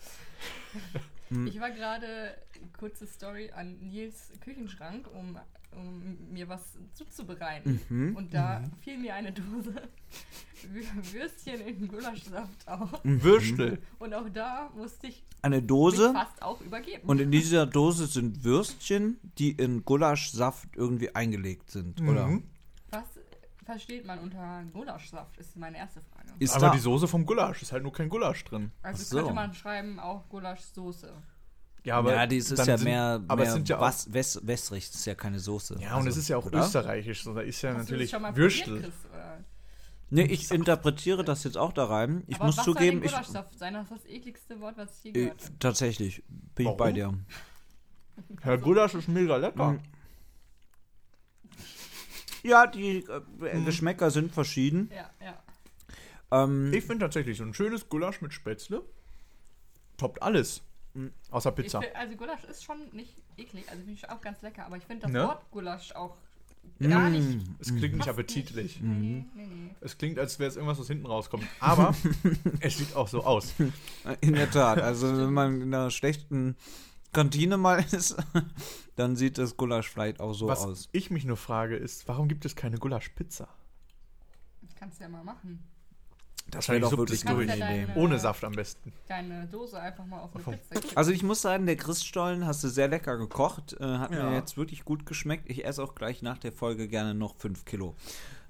[laughs] Ich war gerade, kurze Story, an Nils Küchenschrank, um, um mir was zuzubereiten. Mhm. Und da fiel mir eine Dose [laughs] Wür- Würstchen in Gulaschsaft auf. Würstel. Und auch da musste ich Eine mich Dose. fast auch übergeben. Und in dieser Dose sind Würstchen, die in Gulaschsaft irgendwie eingelegt sind, oder? Was versteht man unter Gulaschsaft, ist meine erste Frage. Ist Aber da, die Soße vom Gulasch ist halt nur kein Gulasch drin. Also Ach so. könnte man schreiben auch Gulaschsoße. Ja, aber ja, die ist dann ja sind- mehr, aber mehr es sind ja auch, was, wes, wässrig, das ist ja keine Soße. Ja, und es Also, ist ja auch oder? österreichisch. So, da ist ja Hast du natürlich schon mal Würstel. probiert, Chris, oder? Nee, ich interpretiere das jetzt auch da rein. Ich Aber muss was zugeben, soll ich. denn Gulaschsaft sein? Das ist das ekligste Wort, was ich je Äh, gehört habe. tatsächlich, bin ich bei dir. Herr Gulasch ist mega lecker. Mhm. Ja, die äh, Geschmäcker sind verschieden. Ja, ja. Ähm, Ich finde tatsächlich so ein schönes Gulasch mit Spätzle toppt alles. Außer Ich Pizza. find, also Gulasch ist schon nicht eklig, also finde ich auch ganz lecker, aber ich finde das Ne? Wort Gulasch auch gar nicht. Es klingt nicht appetitlich. Nee, nee, nee. Es klingt, als wäre es irgendwas, was hinten rauskommt. Aber [laughs] es sieht auch so aus. In der Tat. Also, wenn man in einer schlechten Kantine mal [laughs] ist, dann sieht das Gulasch vielleicht auch so Was aus. ich mich nur frage, ist, warum gibt es keine Gulaschpizza? Das kannst du ja mal machen. Das wäre doch wirklich durch. Ja Idee. deine- Ohne Saft am besten. Deine Dose einfach mal auf eine Pizza kippen. Also ich muss sagen, der Christstollen hast du sehr lecker gekocht. Äh, hat Ja. mir jetzt wirklich gut geschmeckt. Ich esse auch gleich nach der Folge gerne noch 5 Kilo.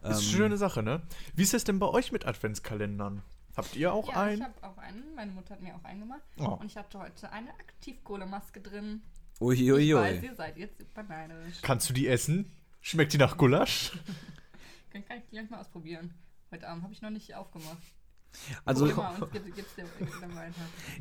Das ist eine schöne Sache, ne? Wie ist es denn bei euch mit Adventskalendern? Habt ihr auch ja, einen? ich habe auch einen. Meine Mutter hat mir auch einen gemacht. Oh. Und ich hatte heute eine Aktivkohlemaske drin. Ich Uiuiui. weiß, ihr seid jetzt super neidisch. Kannst du die essen? Schmeckt die nach Gulasch? [laughs] Kann, kann ich gleich mal ausprobieren. Heute Abend habe ich noch nicht aufgemacht. Also [laughs]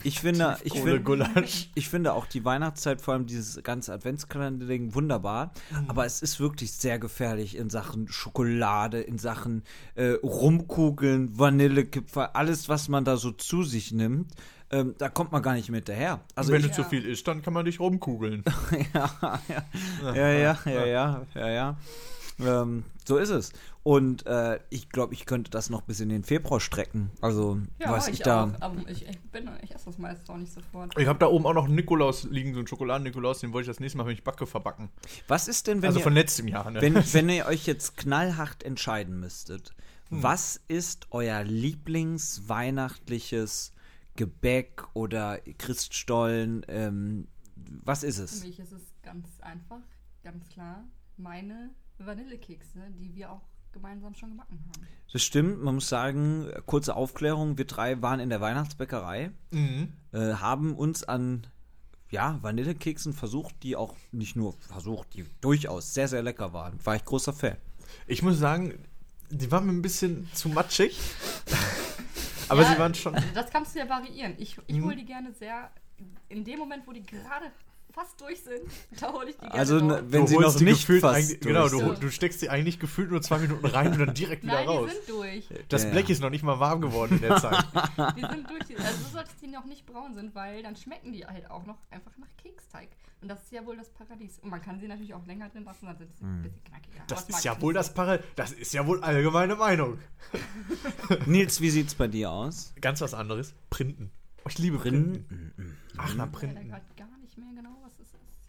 ich finde, ich finde, [laughs] ich finde auch die Weihnachtszeit, vor allem dieses ganze Adventskalender-Ding, wunderbar. Mhm. Aber es ist wirklich sehr gefährlich in Sachen Schokolade, in Sachen äh, Rumkugeln, Vanillekipferl, alles, was man da so zu sich nimmt. Ähm, da kommt man gar nicht mit daher. Also Wenn ich, du zu viel isst, dann kann man dich rumkugeln. [laughs] ja, ja, ja, ja, ja, ja, ja, ja. Ähm, so ist es. Und äh, ich glaube, ich könnte das noch bis in den Februar strecken. Also, Ja, was ich, ich, da. auch. Aber ich, ich, bin, ich esse das meistens auch nicht sofort. Ich habe da oben auch noch einen Nikolaus liegen, so einen Schokoladen-Nikolaus, den wollte ich das nächste Mal, wenn ich backe, verbacken. Was ist denn, wenn also ihr, von letztem Jahr, ne? wenn, [laughs] wenn ihr euch jetzt knallhart entscheiden müsstet, Hm. was ist euer Lieblingsweihnachtliches Gebäck oder Christstollen? Ähm, was ist Für es? mich ist es ganz einfach, ganz klar, meine Vanillekekse, die wir auch gemeinsam schon gebacken haben. Das stimmt, man muss sagen, kurze Aufklärung, wir drei waren in der Weihnachtsbäckerei, mhm. äh, haben uns an ja, Vanillekeksen versucht, die auch nicht nur versucht, die durchaus sehr, sehr lecker waren. War ich großer Fan. Ich muss sagen, die waren mir ein bisschen zu matschig. [laughs] Aber Ja, sie waren schon. Das kannst du ja variieren. Ich, ich Mhm. hole die gerne sehr, in dem Moment, wo die gerade fast durch sind, [laughs] da hole ich die gerne Also, raus. ne, wenn du sie noch nicht gefühlt fast Genau, du, du steckst sie eigentlich gefühlt nur zwei Minuten rein und dann direkt [laughs] wieder Nein, raus. die sind durch. Das Ja, Blech ja. ist noch nicht mal warm geworden in der [laughs] Zeit. Die sind durch. Also so solltest die noch nicht braun sind, weil dann schmecken die halt auch noch einfach nach Keksteig. Und das ist ja wohl das Paradies. Und man kann sie natürlich auch länger drin lassen, dann sind sie ein bisschen knackiger. Hm. Das ist ja wohl das Parel. Das ist ja wohl allgemeine Meinung. Nils, wie sieht's bei dir aus? Ganz was anderes. Printen. Oh, ich liebe Printen. Ach, na, so. Ich weiß Printen. gar nicht mehr genau.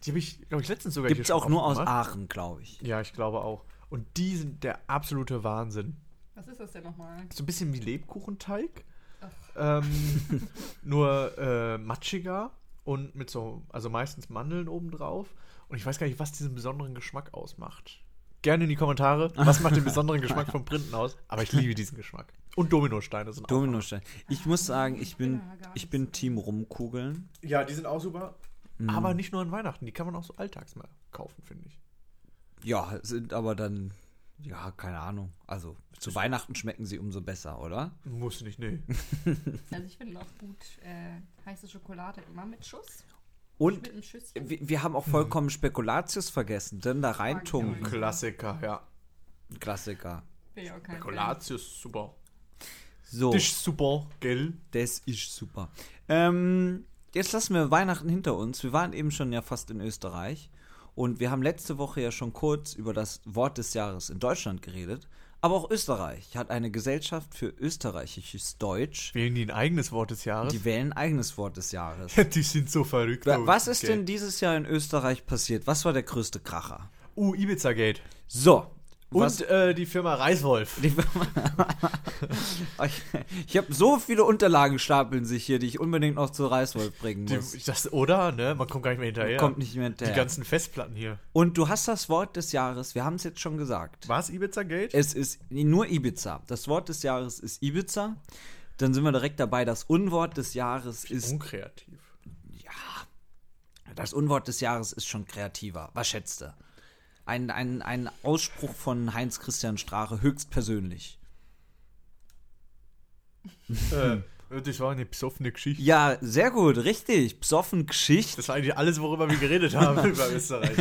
Die habe ich, glaube ich, letztens sogar Gibt's hier auch nur aus. Aachen, glaube ich. Ja, ich glaube auch. Und die sind der absolute Wahnsinn. Was ist das denn nochmal? So ein bisschen wie Lebkuchenteig. Ach. Ähm, [laughs] nur äh, matschiger und mit so, also meistens Mandeln obendrauf. Und ich weiß gar nicht, was diesen besonderen Geschmack ausmacht. Gerne in die Kommentare, was macht den besonderen Geschmack von Printen aus? Aber ich liebe diesen Geschmack. Und Dominosteine sind auch. Dominostein. Ich muss sagen, ich bin, ich bin. Team Rumkugeln. Ja, die sind auch super. Mhm. Aber nicht nur an Weihnachten, die kann man auch so alltags mal kaufen, finde ich. Ja, sind aber dann, ja, keine Ahnung. Also zu Weihnachten schmecken sie umso besser, oder? Muss nicht, nee. [laughs] Also ich finde auch gut äh, heiße Schokolade immer mit Schuss. Und Mit einem Schüsschen. wir, wir haben auch vollkommen Spekulatius vergessen, denn da rein Mag ich tunken. auch. Klassiker, ja. Klassiker. Colatius, super. So, Dich super, gell? das ist super. Ähm, jetzt lassen wir Weihnachten hinter uns. Wir waren eben schon ja fast in Österreich. Und wir haben letzte Woche ja schon kurz über das Wort des Jahres in Deutschland geredet. Aber auch Österreich hat eine Gesellschaft für österreichisches Deutsch. Wählen die ein eigenes Wort des Jahres? Die wählen ein eigenes Wort des Jahres. [laughs] Die sind so verrückt. Wa- Was ist Okay. denn dieses Jahr in Österreich passiert? Was war der größte Kracher? Uh, Ibiza Gate. So. Und was, äh, die Firma Reiswolf. die, [laughs] ich ich habe so viele Unterlagen stapeln sich hier, die ich unbedingt noch zu Reißwolf bringen Die, muss. das, oder? Ne? Man kommt gar nicht mehr hinterher. Kommt nicht mehr hinterher. Die ganzen Festplatten hier. Und du hast das Wort des Jahres, wir haben es jetzt schon gesagt. War es Ibiza Gate? Es ist nur Ibiza. Das Wort des Jahres ist Ibiza. Dann sind wir direkt dabei. Das Unwort des Jahres ist. Unkreativ. Das Unwort des Jahres ist schon kreativer. Was schätzt du? Ein, ein, ein Ausspruch von Heinz Christian Strache höchstpersönlich. äh, das war eine besoffene Geschichte. Ja, sehr gut, richtig. Psoffen Geschichte Das war eigentlich alles, worüber wir geredet [laughs] haben über Österreich.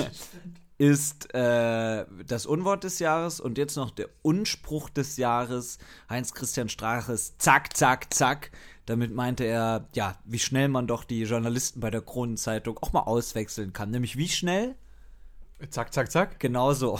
ist äh, das Unwort des Jahres und jetzt noch der Unspruch des Jahres. Heinz Christian Straches Zack, Zack, Zack. Damit meinte er, ja, wie schnell man doch die Journalisten bei der Kronenzeitung auch mal auswechseln kann. Nämlich wie schnell? Zack, zack, zack. Genauso.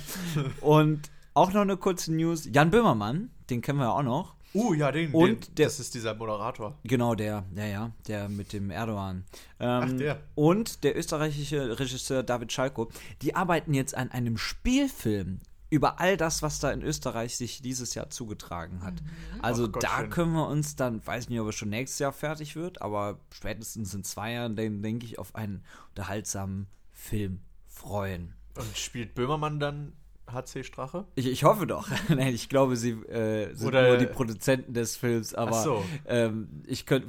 [laughs] und auch noch eine kurze News. Jan Böhmermann, den kennen wir ja auch noch. Uh, ja, den. Und den, der- das ist dieser Moderator. Genau, der, ja, ja, der mit dem Erdogan. Ähm, Ach, der. Und der österreichische Regisseur David Schalko, die arbeiten jetzt an einem Spielfilm über all das, was da in Österreich sich dieses Jahr zugetragen hat. Also Ach, da können wir uns dann, weiß nicht, ob er schon nächstes Jahr fertig wird, aber spätestens in zwei Jahren, denke ich, auf einen unterhaltsamen Film freuen. Und spielt Böhmermann dann HC Strache? Ich, ich hoffe doch. [laughs] Nein, ich glaube, sie äh, sind Oder- nur die Produzenten des Films, aber Ach so. ähm, ich könnte.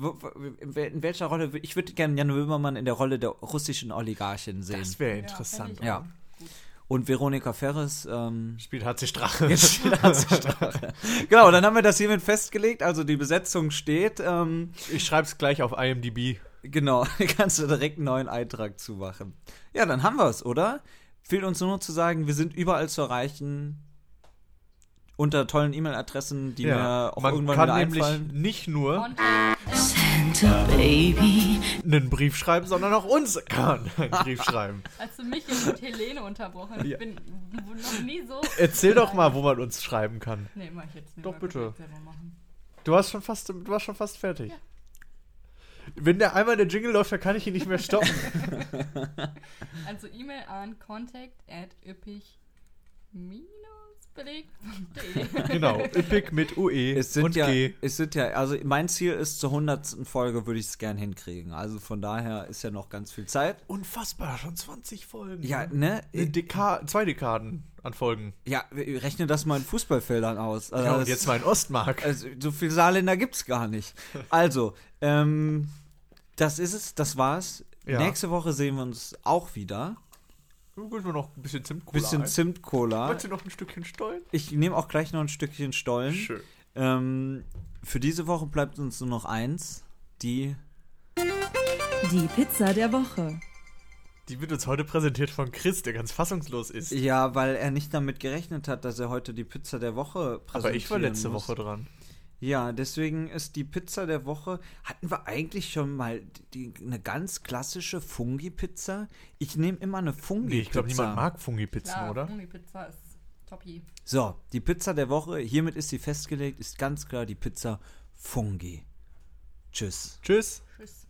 In wel- in welcher Rolle? Ich würde gerne Jan Böhmermann in der Rolle der russischen Oligarchin sehen. Das wäre interessant. Ja. Und Veronika Ferres ähm, Spielt HC Strache. [laughs] Steht Hans [laughs] Strache. Genau, dann haben wir das hiermit festgelegt. Also die Besetzung steht. Ähm, Ich schreib's gleich auf IMDb. Genau, [laughs] kannst du direkt einen neuen Eintrag zumachen. Ja, dann haben wir es, oder? Fehlt uns nur noch zu sagen, wir sind überall zu erreichen. Unter tollen E-Mail-Adressen, die mir auch man irgendwann kann wieder nämlich einfallen. nicht nur Santa Baby. einen Brief schreiben, sondern auch uns kann [laughs] einen Brief schreiben. als du mich mit Helene unterbrochen hast, Ja. ich bin noch nie so. Erzähl doch mal, wo man uns schreiben kann. Nee, mach ich jetzt nicht. Doch, bitte. Du warst schon fast, du warst schon fast fertig. Wenn der einmal der Jingle läuft, dann kann ich ihn nicht mehr stoppen. [laughs] Also E-Mail an contact at üppig belegt.de. genau, Epic mit UE Es sind, und ja, G. es sind ja, also mein Ziel ist zur 100. Folge würde ich es gern hinkriegen. Also von daher ist ja noch ganz viel Zeit. Unfassbar, schon 20 Folgen. Ja, ne? Deka zwei Dekaden an Folgen. Ja, rechne das mal in Fußballfeldern aus. Also Ja, und jetzt mal in Ostmark. Also, so viel Saarländer gibt's gar nicht. Also, ähm, das ist es, das war's. Ja. Nächste Woche sehen wir uns auch wieder. Holen wir noch ein bisschen Zimtcola Bisschen. Zimtcola. Wolltest du noch ein Stückchen Stollen? Ich nehme auch gleich noch ein Stückchen Stollen. Schön. Ähm, für diese Woche bleibt uns nur noch eins. Die. Die Pizza der Woche. Die wird uns heute präsentiert von Chris, der ganz fassungslos ist. Ja, weil er nicht damit gerechnet hat, dass er heute die Pizza der Woche präsentiert. Aber ich war letzte Woche dran. Ja, deswegen ist die Pizza der Woche. Hatten wir eigentlich schon mal die, eine ganz klassische Fungi-Pizza? Ich nehme immer eine Fungi-Pizza. Nee, ich glaube, niemand mag Fungi-Pizzen, oder? Pizza ist toppi. So, die Pizza der Woche, hiermit ist sie festgelegt, ist ganz klar die Pizza Fungi. Tschüss. Tschüss. Tschüss.